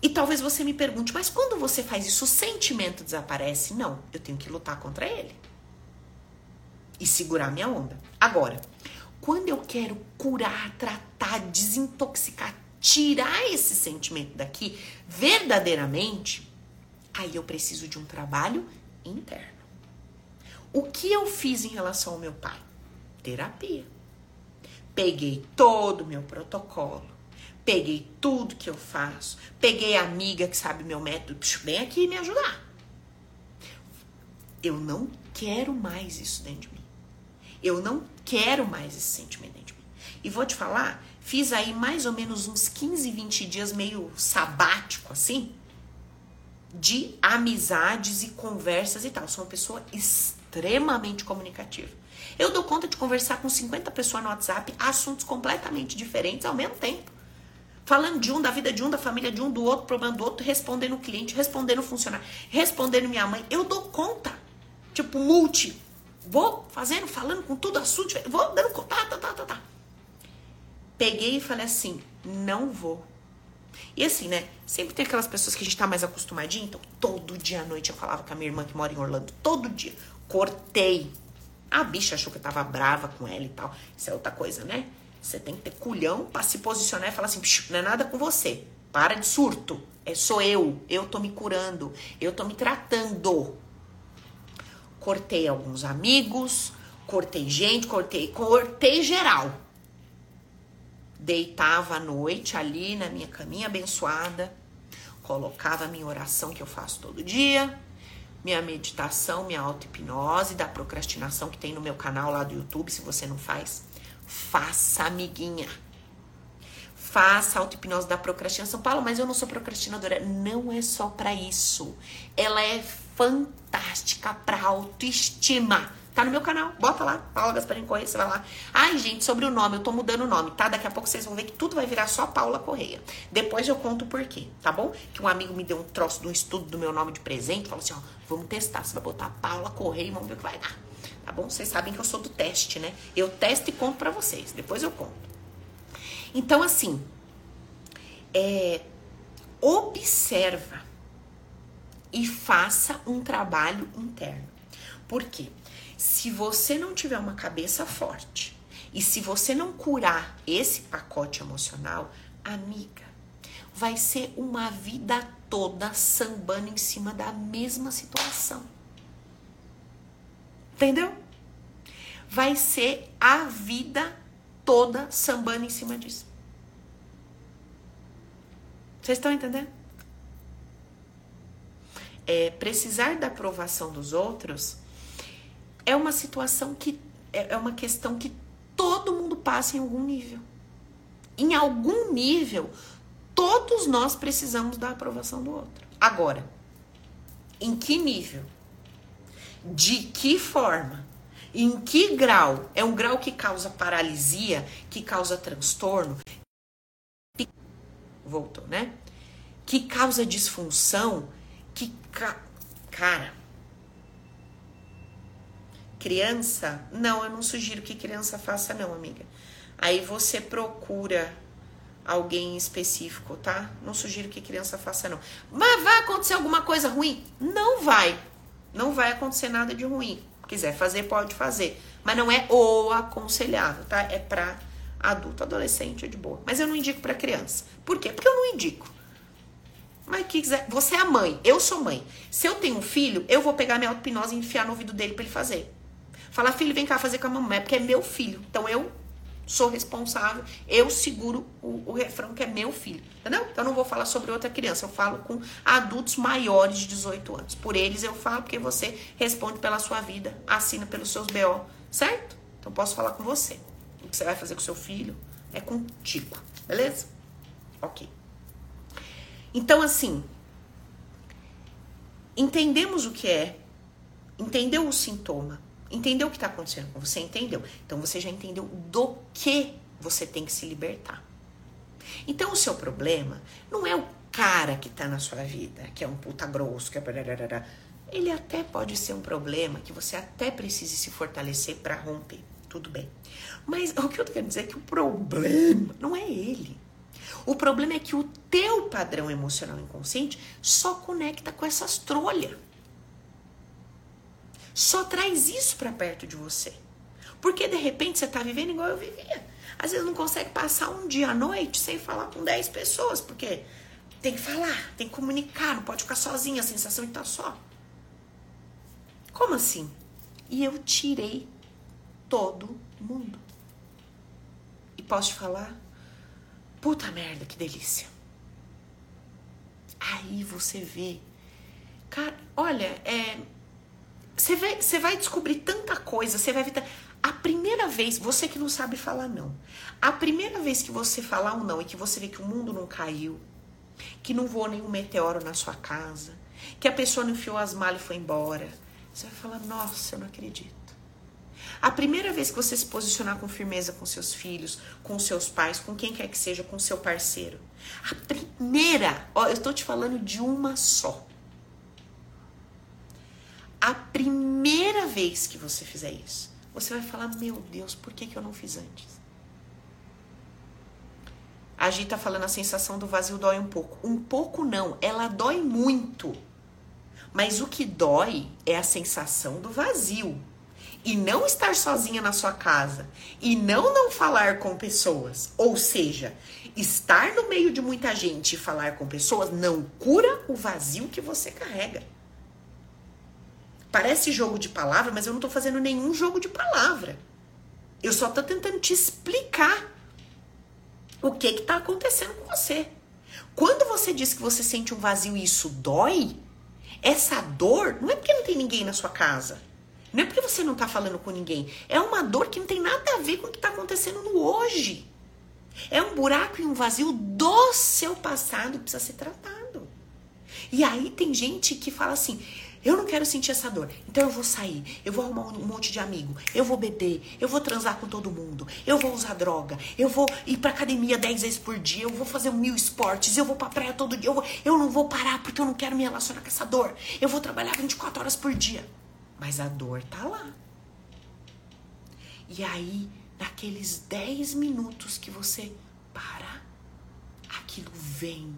E talvez você me pergunte, mas quando você faz isso, o sentimento desaparece? Não, eu tenho que lutar contra ele. E segurar minha onda. Agora, quando eu quero curar, tratar, desintoxicar, tirar esse sentimento daqui verdadeiramente, aí eu preciso de um trabalho interno. O que eu fiz em relação ao meu pai? Terapia. Peguei todo o meu protocolo, peguei tudo que eu faço, peguei a amiga que sabe meu método, vem aqui me ajudar. Eu não quero mais isso dentro de mim. Eu não quero mais esse sentimento dentro de mim. E vou te falar, fiz aí mais ou menos uns 15, 20 dias meio sabático assim, de amizades e conversas e tal. Sou uma pessoa extremamente comunicativa. Eu dou conta de conversar com 50 pessoas no WhatsApp, assuntos completamente diferentes ao mesmo tempo. Falando de um, da vida de um, da família de um, do outro, problema do outro, respondendo o cliente, respondendo o funcionário, respondendo minha mãe. Eu dou conta. Tipo, multi. Vou fazendo, falando com tudo assunto, vou dando conta, tá, tá, tá, tá. Peguei e falei assim, não vou. E assim, né? Sempre tem aquelas pessoas que a gente tá mais acostumadinho. Então, todo dia à noite eu falava com a minha irmã que mora em Orlando. Todo dia. Cortei. A bicha achou que eu tava brava com ela e tal. Isso é outra coisa, né? Você tem que ter culhão pra se posicionar e falar assim: não é nada com você. Para de surto. É sou eu. Eu tô me curando. Eu tô me tratando. Cortei alguns amigos, cortei gente, cortei, cortei geral. Deitava à noite ali na minha caminha abençoada, colocava a minha oração que eu faço todo dia, minha meditação, minha auto-hipnose da procrastinação que tem no meu canal lá do YouTube, se você não faz, faça, amiguinha. Faça auto-hipnose da procrastinação. Paulo, mas eu não sou procrastinadora. Não é só para isso. Ela é fantástica para autoestima. Tá no meu canal, bota lá, Paula Gasparim Correia, você vai lá. Ai, gente, sobre o nome, eu tô mudando o nome, tá? Daqui a pouco vocês vão ver que tudo vai virar só Paula Correia. Depois eu conto por quê, tá bom? Que um amigo me deu um troço de um estudo do meu nome de presente, falou assim, ó, vamos testar, você vai botar Paula Correia e vamos ver o que vai dar. Tá bom? Vocês sabem que eu sou do teste, né? Eu testo e conto para vocês, depois eu conto. Então, assim, é, observa e faça um trabalho interno. Por quê? Se você não tiver uma cabeça forte e se você não curar esse pacote emocional, amiga, vai ser uma vida toda sambando em cima da mesma situação. Entendeu? Vai ser a vida toda sambando em cima disso. Vocês estão entendendo? É, precisar da aprovação dos outros é uma situação que é, é uma questão que todo mundo passa em algum nível. Em algum nível, todos nós precisamos da aprovação do outro. Agora, em que nível? De que forma? Em que grau? É um grau que causa paralisia, que causa transtorno? Voltou, né? Que causa disfunção. Ca... Cara, Criança? Não, eu não sugiro que criança faça, não, amiga. Aí você procura alguém específico, tá? Não sugiro que criança faça, não. Mas vai acontecer alguma coisa ruim? Não vai. Não vai acontecer nada de ruim. Quiser fazer, pode fazer. Mas não é o aconselhável, tá? É pra adulto, adolescente, é de boa. Mas eu não indico para criança. Por quê? Porque eu não indico. Mas que quiser, você é a mãe, eu sou mãe. Se eu tenho um filho, eu vou pegar minha auto-hipnose e enfiar no ouvido dele para ele fazer. Falar, filho, vem cá fazer com a mamãe, porque é meu filho. Então eu sou responsável, eu seguro o, o, refrão que é meu filho, entendeu? Então eu não vou falar sobre outra criança, eu falo com adultos maiores de 18 anos. Por eles eu falo porque você responde pela sua vida, assina pelos seus BO, certo? Então posso falar com você. O que você vai fazer com seu filho é contigo, beleza? Ok. Então assim, entendemos o que é, entendeu o sintoma, Entendeu o que está acontecendo com você? Entendeu? Então você já entendeu do que você tem que se libertar. Então o seu problema não é o cara que está na sua vida, que é um puta grosso, que é. Ele até pode ser um problema que você até precise se fortalecer para romper. Tudo bem. Mas o que eu quero dizer é que o problema não é ele. O problema é que o teu padrão emocional inconsciente só conecta com essas trolhas. Só traz isso para perto de você. Porque de repente você tá vivendo igual eu vivia. Às vezes não consegue passar um dia à noite sem falar com 10 pessoas, porque tem que falar, tem que comunicar, não pode ficar sozinha, a sensação de estar tá só. Como assim? E eu tirei todo mundo. E posso te falar? Puta merda, que delícia. Aí você vê. Cara, olha, é. Você vai, você vai descobrir tanta coisa, você vai ver. A primeira vez, você que não sabe falar não, a primeira vez que você falar um não e que você vê que o mundo não caiu, que não voou nenhum meteoro na sua casa, que a pessoa não enfiou as malas e foi embora, você vai falar: Nossa, eu não acredito. A primeira vez que você se posicionar com firmeza com seus filhos, com seus pais, com quem quer que seja, com seu parceiro. A primeira, ó, eu estou te falando de uma só. A primeira vez que você fizer isso, você vai falar: Meu Deus, por que, que eu não fiz antes? A Gi tá falando a sensação do vazio dói um pouco. Um pouco não, ela dói muito. Mas o que dói é a sensação do vazio e não estar sozinha na sua casa e não não falar com pessoas, ou seja, estar no meio de muita gente e falar com pessoas não cura o vazio que você carrega. Parece jogo de palavra, mas eu não tô fazendo nenhum jogo de palavra. Eu só tô tentando te explicar o que que tá acontecendo com você. Quando você diz que você sente um vazio e isso dói, essa dor não é porque não tem ninguém na sua casa. Não é porque você não está falando com ninguém. É uma dor que não tem nada a ver com o que está acontecendo no hoje. É um buraco e um vazio do seu passado que precisa ser tratado. E aí tem gente que fala assim: eu não quero sentir essa dor, então eu vou sair, eu vou arrumar um monte de amigo, eu vou beber, eu vou transar com todo mundo, eu vou usar droga, eu vou ir pra academia 10 vezes por dia, eu vou fazer mil esportes, eu vou pra praia todo dia, eu, vou, eu não vou parar porque eu não quero me relacionar com essa dor, eu vou trabalhar 24 horas por dia. Mas a dor tá lá. E aí, naqueles 10 minutos que você para, aquilo vem.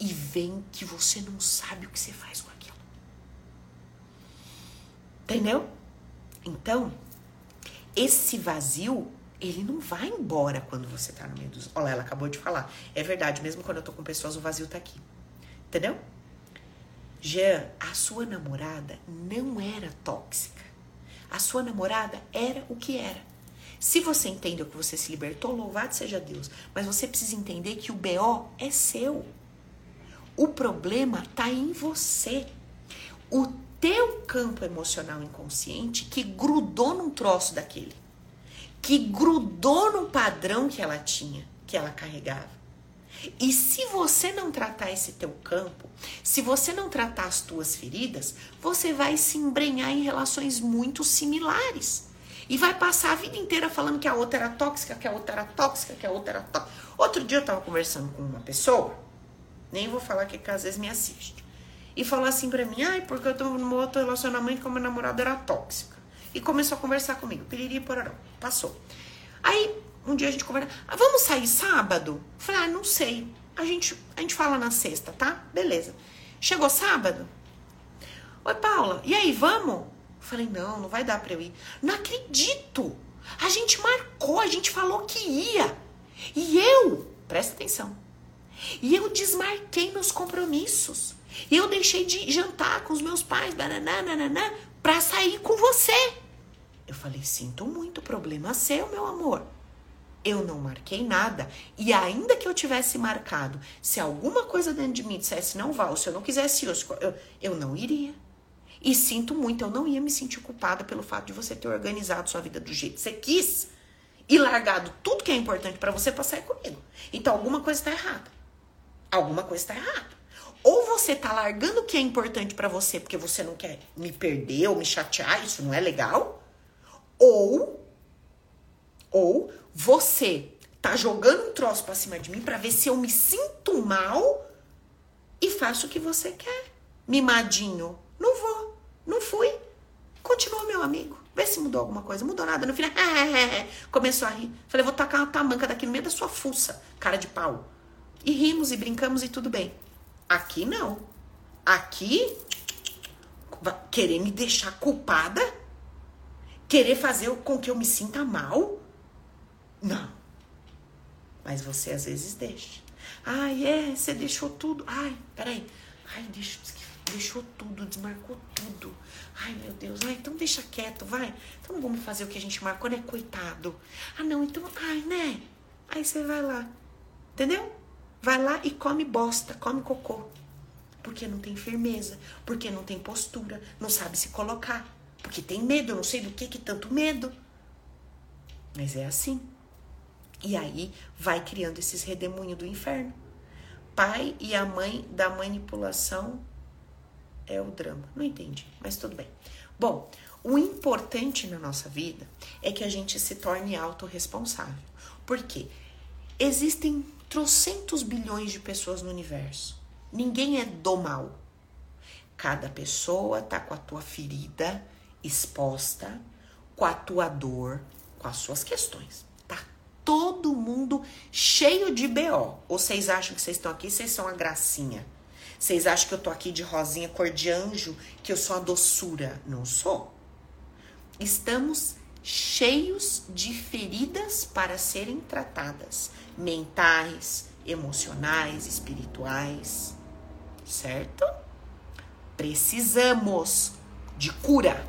E vem que você não sabe o que você faz com aquilo. Entendeu? Então, esse vazio, ele não vai embora quando você tá no meio dos. Olha, ela acabou de falar. É verdade, mesmo quando eu tô com pessoas, o vazio tá aqui. Entendeu? Jean, a sua namorada não era tóxica. A sua namorada era o que era. Se você entendeu que você se libertou, louvado seja Deus. Mas você precisa entender que o BO é seu. O problema está em você. O teu campo emocional inconsciente que grudou num troço daquele. Que grudou num padrão que ela tinha, que ela carregava. E se você não tratar esse teu campo, se você não tratar as tuas feridas, você vai se embrenhar em relações muito similares. E vai passar a vida inteira falando que a outra era tóxica, que a outra era tóxica, que a outra era tóxica. Outro dia eu tava conversando com uma pessoa, nem vou falar que, que às vezes me assiste, e falou assim pra mim, ai, porque eu tô num outro relacionamento com meu namorado era tóxica. E começou a conversar comigo, piriri pororó, passou. Aí um dia a gente conversa, ah, vamos sair sábado? falei, ah, não sei. A gente, a gente fala na sexta, tá? Beleza. Chegou sábado? Oi, Paula, e aí, vamos? falei, não, não vai dar pra eu ir. Não acredito! A gente marcou, a gente falou que ia. E eu, presta atenção, e eu desmarquei meus compromissos. E eu deixei de jantar com os meus pais, bananana, pra sair com você. Eu falei, sinto muito, problema seu, meu amor. Eu não marquei nada. E ainda que eu tivesse marcado, se alguma coisa dentro de mim dissesse não vá, ou se eu não quisesse ir, eu, eu não iria. E sinto muito, eu não ia me sentir culpada pelo fato de você ter organizado sua vida do jeito que você quis e largado tudo que é importante para você pra sair comigo. Então alguma coisa está errada. Alguma coisa está errada. Ou você tá largando o que é importante para você porque você não quer me perder ou me chatear, isso não é legal. Ou ou você tá jogando um troço pra cima de mim para ver se eu me sinto mal e faço o que você quer. Mimadinho. Não vou. Não fui. Continua meu amigo. Vê se mudou alguma coisa. Mudou nada. No final, começou a rir. Falei, vou tacar uma tamanca daqui no meio da sua fuça, cara de pau. E rimos e brincamos e tudo bem. Aqui não. Aqui, querer me deixar culpada? Querer fazer com que eu me sinta mal? Não. Mas você às vezes deixa. Ai, é, você deixou tudo. Ai, peraí. Ai, deixa, deixou tudo, desmarcou tudo. Ai, meu Deus. Ai, então deixa quieto, vai. Então vamos fazer o que a gente marcou, né? Coitado. Ah, não, então, ai, né? Aí você vai lá. Entendeu? Vai lá e come bosta, come cocô. Porque não tem firmeza, porque não tem postura, não sabe se colocar. Porque tem medo, eu não sei do que que tanto medo. Mas é assim. E aí vai criando esses redemoinhos do inferno. Pai e a mãe da manipulação é o drama. Não entendi, mas tudo bem. Bom, o importante na nossa vida é que a gente se torne autorresponsável. Por quê? Existem trocentos bilhões de pessoas no universo. Ninguém é do mal. Cada pessoa tá com a tua ferida exposta, com a tua dor, com as suas questões todo mundo cheio de BO. Ou vocês acham que vocês estão aqui, vocês são a gracinha? Vocês acham que eu tô aqui de rosinha, cor de anjo, que eu sou a doçura? Não sou. Estamos cheios de feridas para serem tratadas, mentais, emocionais, espirituais, certo? Precisamos de cura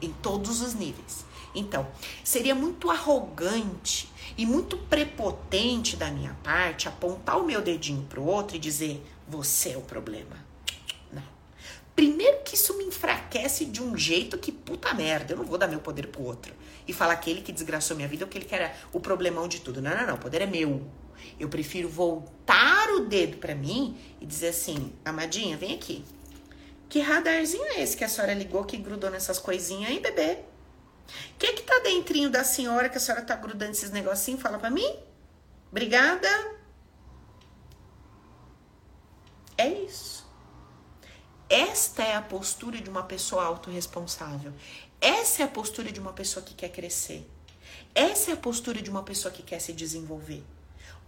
em todos os níveis. Então, seria muito arrogante e muito prepotente da minha parte apontar o meu dedinho pro outro e dizer: você é o problema. Não. Primeiro que isso me enfraquece de um jeito que puta merda, eu não vou dar meu poder pro outro e falar aquele que desgraçou minha vida ou aquele que era o problemão de tudo. Não, não, não, o poder é meu. Eu prefiro voltar o dedo para mim e dizer assim: amadinha, vem aqui. Que radarzinho é esse que a senhora ligou que grudou nessas coisinhas aí, bebê? O que que tá dentrinho da senhora que a senhora tá grudando esses negocinhos? Fala para mim. Obrigada. É isso. Esta é a postura de uma pessoa autorresponsável. Essa é a postura de uma pessoa que quer crescer. Essa é a postura de uma pessoa que quer se desenvolver.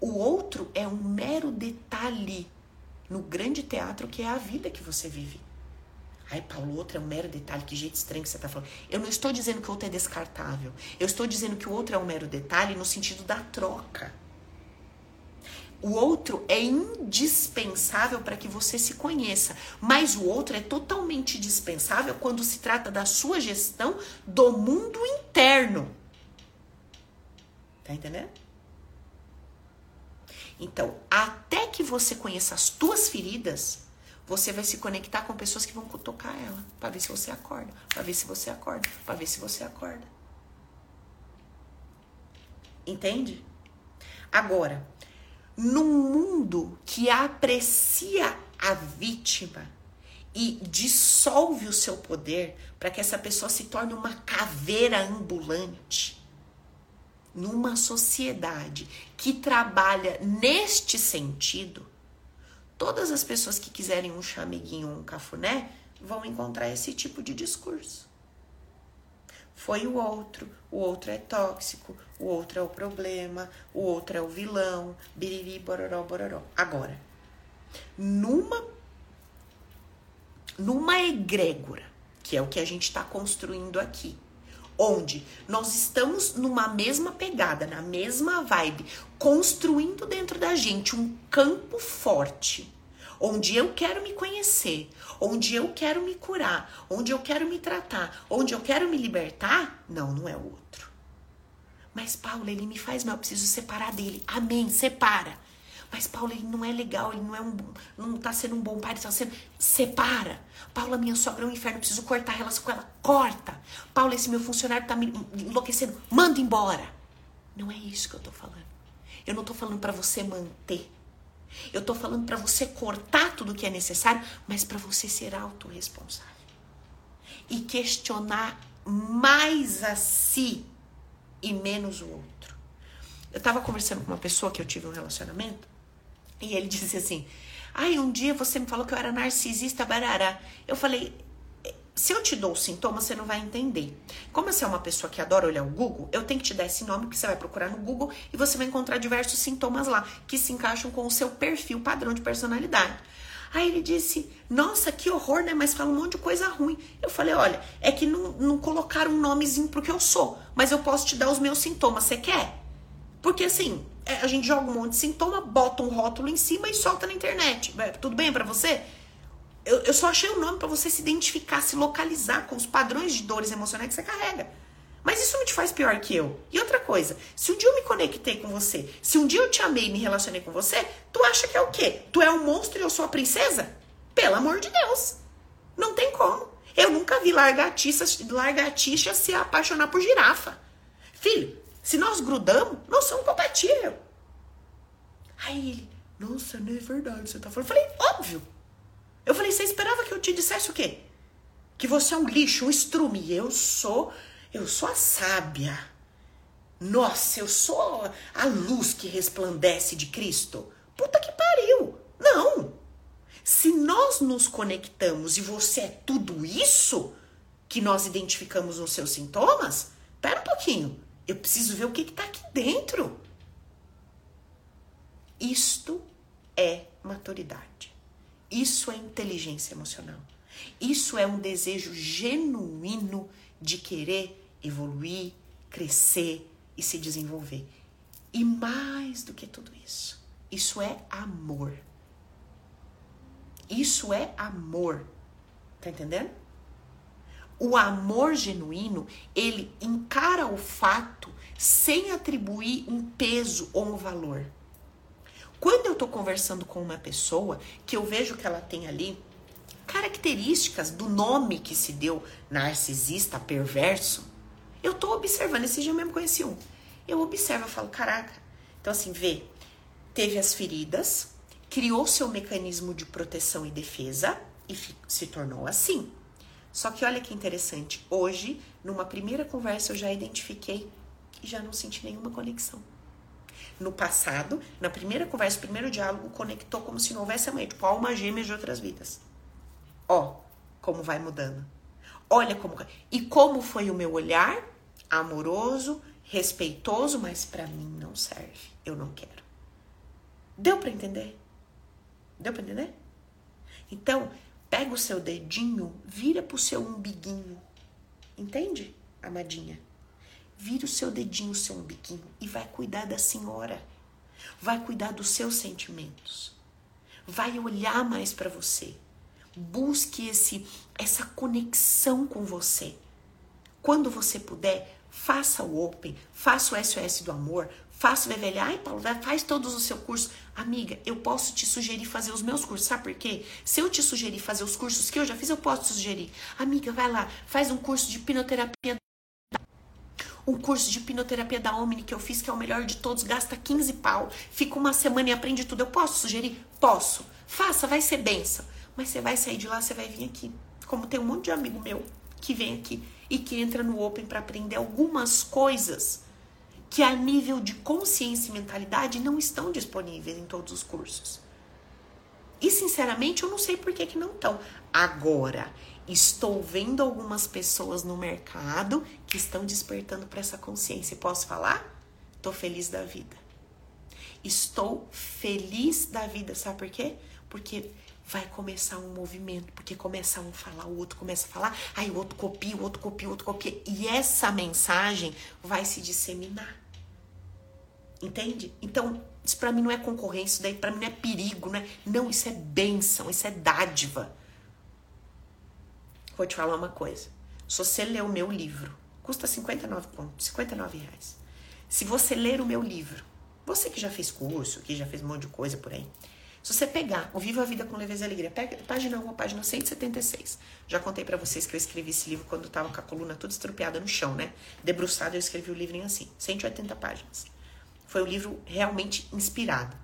O outro é um mero detalhe no grande teatro que é a vida que você vive. Ai, Paulo, outro é um mero detalhe, que jeito estranho que você está falando. Eu não estou dizendo que o outro é descartável. Eu estou dizendo que o outro é um mero detalhe no sentido da troca. O outro é indispensável para que você se conheça, mas o outro é totalmente dispensável quando se trata da sua gestão do mundo interno. Tá entendendo? Então, até que você conheça as tuas feridas, você vai se conectar com pessoas que vão tocar ela, para ver se você acorda, para ver se você acorda, para ver se você acorda. Entende? Agora, num mundo que aprecia a vítima e dissolve o seu poder para que essa pessoa se torne uma caveira ambulante, numa sociedade que trabalha neste sentido, todas as pessoas que quiserem um chameguinho um cafuné vão encontrar esse tipo de discurso. Foi o outro, o outro é tóxico, o outro é o problema, o outro é o vilão, biriri, bororó, bororó. Agora, numa, numa egrégora, que é o que a gente está construindo aqui, onde nós estamos numa mesma pegada, na mesma vibe, construindo dentro da gente um campo forte, onde eu quero me conhecer, onde eu quero me curar, onde eu quero me tratar, onde eu quero me libertar, não, não é o outro. Mas Paulo, ele me faz mal, eu preciso separar dele. Amém, separa. Mas Paulo, ele não é legal, ele não é um não tá sendo um bom pai, ele tá sendo separa. Paula, minha sogra é um inferno, eu preciso cortar a relação com ela. Corta. Paulo, esse meu funcionário tá me enlouquecendo. Manda embora. Não é isso que eu tô falando. Eu não tô falando para você manter. Eu tô falando para você cortar tudo que é necessário, mas para você ser autorresponsável. E questionar mais a si e menos o outro. Eu tava conversando com uma pessoa que eu tive um relacionamento e ele disse assim: Ai, um dia você me falou que eu era narcisista, barará. Eu falei: se eu te dou o sintoma, você não vai entender. Como você é uma pessoa que adora olhar o Google, eu tenho que te dar esse nome, porque você vai procurar no Google e você vai encontrar diversos sintomas lá que se encaixam com o seu perfil padrão de personalidade. Aí ele disse: Nossa, que horror, né? Mas fala um monte de coisa ruim. Eu falei: Olha, é que não, não colocaram um nomezinho pro que eu sou, mas eu posso te dar os meus sintomas. Você quer? Porque assim, é, a gente joga um monte de sintoma, bota um rótulo em cima e solta na internet. Tudo bem para você? Eu, eu só achei o nome para você se identificar, se localizar com os padrões de dores emocionais que você carrega. Mas isso não te faz pior que eu. E outra coisa, se um dia eu me conectei com você, se um dia eu te amei e me relacionei com você, tu acha que é o quê? Tu é um monstro e eu sou a princesa? Pelo amor de Deus. Não tem como. Eu nunca vi largatixa, largatixa se apaixonar por girafa. Filho, se nós grudamos, nós somos compatíveis. Aí ele, nossa, não é verdade, você tá falando. Eu falei, óbvio. Eu falei, você esperava que eu te dissesse o quê? Que você é um lixo, um estrume. Eu sou, eu sou a sábia. Nossa, eu sou a luz que resplandece de Cristo. Puta que pariu. Não. Se nós nos conectamos e você é tudo isso que nós identificamos nos seus sintomas, pera um pouquinho. Eu preciso ver o que está aqui dentro. Isto é maturidade. Isso é inteligência emocional. Isso é um desejo genuíno de querer evoluir, crescer e se desenvolver. E mais do que tudo isso, isso é amor. Isso é amor. Tá entendendo? O amor genuíno, ele encara o fato sem atribuir um peso ou um valor. Quando eu tô conversando com uma pessoa que eu vejo que ela tem ali características do nome que se deu narcisista, perverso, eu tô observando. Esse dia eu mesmo conheci um. Eu observo, eu falo, caraca. Então, assim, vê, teve as feridas, criou seu mecanismo de proteção e defesa e se tornou assim. Só que olha que interessante, hoje, numa primeira conversa, eu já identifiquei e já não senti nenhuma conexão. No passado, na primeira conversa, primeiro diálogo, conectou como se não houvesse amanhã, tipo alma gêmea de outras vidas. Ó, como vai mudando. Olha como. E como foi o meu olhar amoroso, respeitoso, mas para mim não serve. Eu não quero. Deu para entender? Deu para entender? Então, pega o seu dedinho, vira pro seu umbiguinho. Entende, amadinha? Vira o seu dedinho, o seu umbiguinho e vai cuidar da senhora. Vai cuidar dos seus sentimentos. Vai olhar mais para você. Busque esse essa conexão com você. Quando você puder, faça o Open, faça o SOS do amor, faça o VVL. Ai, Paulo, faz todos os seus cursos. Amiga, eu posso te sugerir fazer os meus cursos. Sabe por quê? Se eu te sugerir fazer os cursos que eu já fiz, eu posso te sugerir. Amiga, vai lá, faz um curso de hipnoterapia um curso de hipnoterapia da Omni que eu fiz, que é o melhor de todos, gasta 15 pau, fica uma semana e aprende tudo. Eu posso sugerir? Posso. Faça, vai ser benção. Mas você vai sair de lá, você vai vir aqui. Como tem um monte de amigo meu que vem aqui e que entra no Open para aprender algumas coisas que a nível de consciência e mentalidade não estão disponíveis em todos os cursos. E sinceramente, eu não sei por que, que não estão. Agora, estou vendo algumas pessoas no mercado que estão despertando para essa consciência. Posso falar? Estou feliz da vida. Estou feliz da vida, sabe por quê? Porque vai começar um movimento, porque começa um falar, o outro começa a falar, aí o outro copia, o outro copia, o outro copia, e essa mensagem vai se disseminar. Entende? Então, isso para mim não é concorrência, isso daí para mim não é perigo, né? Não, isso é bênção, isso é dádiva. Vou te falar uma coisa. Se você ler o meu livro, custa 59 pontos, 59 reais. Se você ler o meu livro, você que já fez curso, que já fez um monte de coisa por aí, se você pegar o Viva a Vida com Leveza e Alegria, pega página 1, página 176. Já contei para vocês que eu escrevi esse livro quando tava com a coluna toda estrupiada no chão, né? Debruçado, eu escrevi o livro em assim, 180 páginas. Foi um livro realmente inspirado.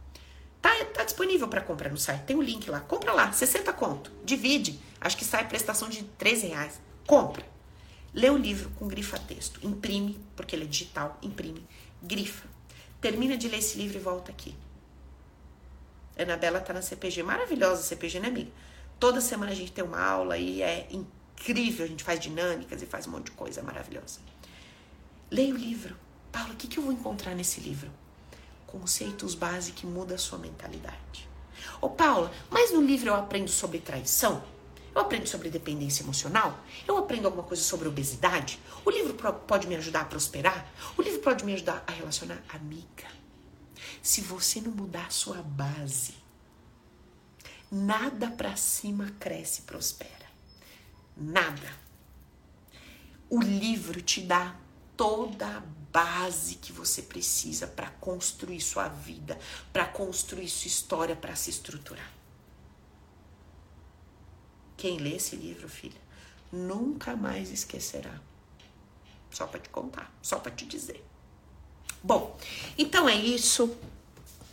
Tá, tá disponível para comprar no site. Tem o um link lá. Compra lá, 60 conto. Divide. Acho que sai prestação de 13 reais. Compra. Lê o livro com grifa texto. Imprime, porque ele é digital. Imprime. Grifa. Termina de ler esse livro e volta aqui. Anabela tá na CPG. Maravilhosa CPG, né, amiga? Toda semana a gente tem uma aula e é incrível, a gente faz dinâmicas e faz um monte de coisa maravilhosa. Leia o livro. Paula, o que, que eu vou encontrar nesse livro? Conceitos base que mudam a sua mentalidade. Ô Paula, mas no livro eu aprendo sobre traição? Eu aprendo sobre dependência emocional? Eu aprendo alguma coisa sobre obesidade? O livro pode me ajudar a prosperar? O livro pode me ajudar a relacionar? Amiga, se você não mudar a sua base, nada para cima cresce e prospera. Nada. O livro te dá toda a base que você precisa para construir sua vida, para construir sua história, para se estruturar. Quem lê esse livro, filha, nunca mais esquecerá. Só para te contar, só para te dizer. Bom, então é isso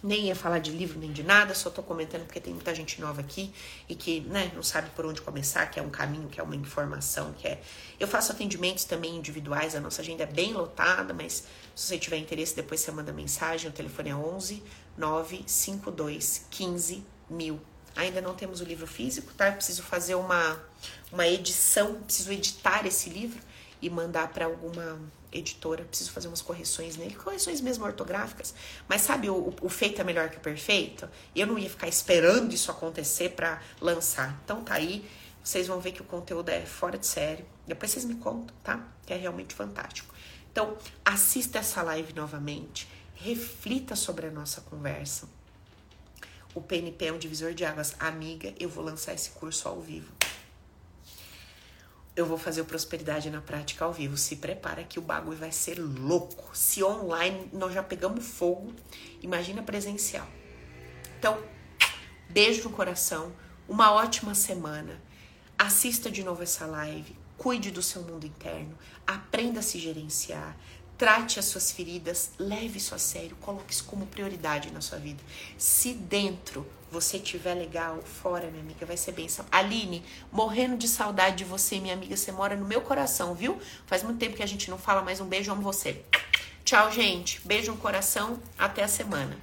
nem ia falar de livro nem de nada, só tô comentando porque tem muita gente nova aqui e que, né, não sabe por onde começar, que é um caminho, que é uma informação, que é. Eu faço atendimentos também individuais, a nossa agenda é bem lotada, mas se você tiver interesse, depois você manda mensagem, o telefone é 11 952 15 mil. Ainda não temos o livro físico, tá? Eu preciso fazer uma, uma edição, preciso editar esse livro e mandar para alguma editora, preciso fazer umas correções nele, correções mesmo ortográficas. Mas sabe, o, o feito é melhor que o perfeito? Eu não ia ficar esperando isso acontecer para lançar. Então tá aí, vocês vão ver que o conteúdo é fora de série. Depois vocês me contam, tá? Que é realmente fantástico. Então, assista essa live novamente, reflita sobre a nossa conversa. O PNP é um divisor de águas. Amiga, eu vou lançar esse curso ao vivo eu vou fazer o Prosperidade na Prática ao vivo. Se prepara que o bagulho vai ser louco. Se online nós já pegamos fogo, imagina presencial. Então, beijo no coração, uma ótima semana. Assista de novo essa live, cuide do seu mundo interno, aprenda a se gerenciar, trate as suas feridas, leve isso a sério, coloque isso como prioridade na sua vida. Se dentro você tiver legal, fora, minha amiga, vai ser bênção. Aline, morrendo de saudade de você, minha amiga, você mora no meu coração, viu? Faz muito tempo que a gente não fala, mais um beijo, amo você. Tchau, gente. Beijo no coração, até a semana.